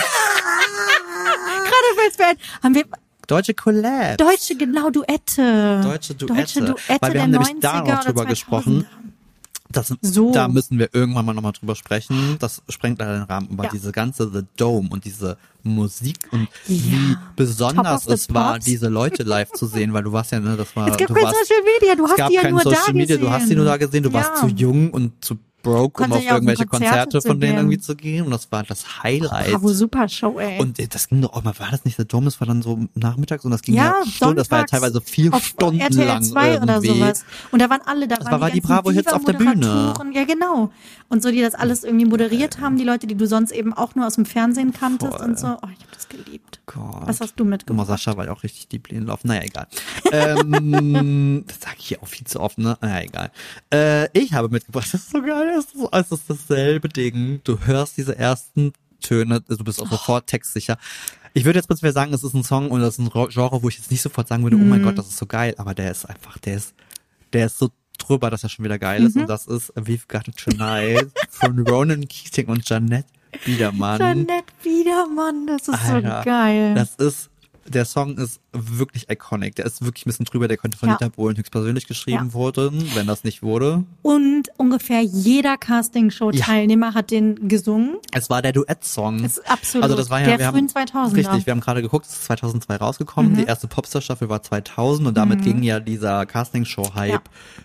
mir ein. Haben wir Deutsche Collab. deutsche, genau, Duette. Deutsche Duette. Deutsche Duette Weil wir haben nämlich 90er da noch drüber 2000er. gesprochen. Das, So. Da müssen wir irgendwann mal nochmal drüber sprechen. Das sprengt leider den Rahmen. Aber Ja. diese ganze The Dome und diese Musik und Ja. wie besonders es war, Pops. diese Leute live zu sehen, weil du warst ja, ne, das war, Es du kein warst, Social Media, du hast gab die ja nur Social da Media, du hast die nur da gesehen, du Ja. warst zu jung und zu broke, um auf irgendwelche Konzerte Konzerte von denen gehen. irgendwie zu gehen und das war das Highlight. Bravo, super Show, ey. Und das ging doch auch mal, war das nicht der Dome? Das war dann so nachmittags und das ging ja, ja, Stunden, das war ja teilweise vier Stunden RTL lang 2 oder sowas. Und da waren alle, da Das waren war die ganzen Bravo-Hits auf der Bühne. Ja, genau. Und so, die das alles irgendwie moderiert haben, die Leute, die du sonst eben auch nur aus dem Fernsehen kanntest Voll. und so. Oh, ich habe das geliebt. Gott. Was hast du mitgebracht? Sascha war ja auch richtig deep in Love. Naja, egal. ähm, das sage ich hier auch viel zu oft, ne? Naja, egal. Äh, ich habe mitgebracht, das ist so geil, das ist, es ist dasselbe Ding. Du hörst diese ersten Töne, du bist auch sofort textsicher. Ich würde jetzt prinzipiell sagen, es ist ein Song und das ist ein Genre, wo ich jetzt nicht sofort sagen würde, oh Mhm. mein Gott, das ist so geil, aber der ist einfach, der ist, der ist so drüber, dass er schon wieder geil Mhm. ist und das ist We've Got It Tonight von Ronan Keating und Janette Biedermann. Jeanette Biedermann, das ist Alter, so geil. Das ist, der Song ist wirklich iconic. Der ist wirklich ein bisschen drüber. Der könnte von Ja. Dieter Bohlen höchstpersönlich geschrieben Ja. wurden, wenn das nicht wurde. und ungefähr jeder Castingshow-Teilnehmer hat den gesungen. Es war der Duett-Song. Absolut. Also das war ja, der wir frühen haben, 2000er. richtig, wir haben gerade geguckt, es ist 2002 rausgekommen. Mhm. Die erste Popstar-Staffel war 2000 und damit ging ja dieser Castingshow-Hype Ja.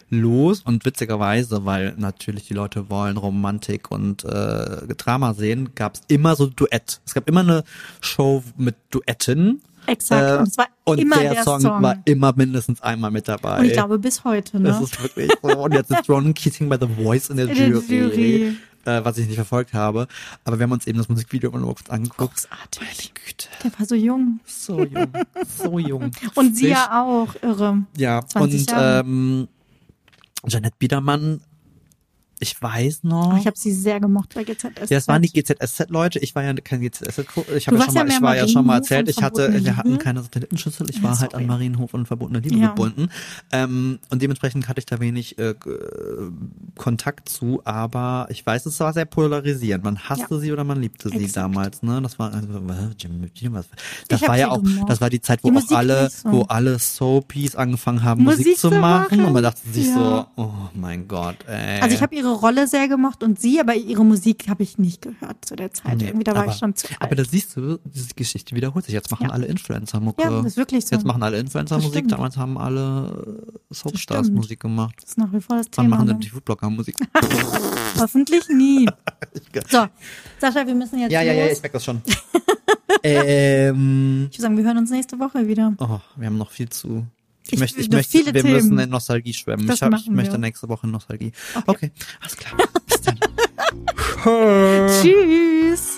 los. Und witzigerweise, weil natürlich die Leute wollen Romantik und äh, Drama sehen, gab es immer so Duett. Es gab immer eine Show mit Duetten. Exakt. und es war und immer der, der Song, Song. war immer mindestens einmal mit dabei. Und ich glaube bis heute, ne? Das ist wirklich so. Und jetzt ist Ronan Keating bei The Voice in der In Jury, Jury. Äh, was ich nicht verfolgt habe. Aber wir haben uns eben das Musikvideo mal kurz angeguckt. Großartig. Meine Güte, Der war so jung. so jung, so jung. Und sie ja auch, irre. Ja, 20 und Jahre. ähm, Janette Biedermann, ich weiß noch. Ich habe sie sehr gemocht bei GZS. Ja, es waren die GZSZ-Leute. Ich war ja kein GZSZ. Ich habe ja schon mal, ich war ja schon mal erzählt, ich hatte, wir hatten keine Satellitenschüssel. Ich war halt sorry. an Marienhof und verbotene Liebe Ja. gebunden. Ähm, und dementsprechend hatte ich da wenig äh, Kontakt zu. Aber ich weiß, es war sehr polarisierend. Man hasste Ja. sie oder man liebte sie Exakt. damals. Ne, das war also, was, das Ich war ja sie auch, gemocht. das war die Zeit, wo Die auch alle, so. wo alle Soapies angefangen haben, Musik, Musik zu machen. machen. Und man dachte sich so, oh mein Gott, ey. Also ich habe ihre Rolle sehr gemocht und sie, aber ihre Musik habe ich nicht gehört zu der Zeit. Nee, Irgendwie, da war aber, ich schon zu alt. Aber da siehst du, diese Geschichte wiederholt sich. Jetzt machen Ja. alle Influencer-Mucke. Ja, das ist wirklich so. Jetzt machen alle Influencer-Musik. stimmt. Damals haben alle äh, Soapstars. Musik gemacht. das ist nach wie vor das Wann Thema. machen ne? denn die Foodblogger-Musik? Hoffentlich nie. So, Sascha, wir müssen jetzt ja, ja, los. ja, ich merke das schon. ähm, Ich würde sagen, wir hören uns nächste Woche wieder. oh, wir haben noch viel zu, Ich, möchte, ich möchte, wir Themen. müssen in Nostalgie schwimmen. Das ich, hab, ich möchte nächste Woche in Nostalgie. Okay, okay alles klar. Bis dann. Tschüss.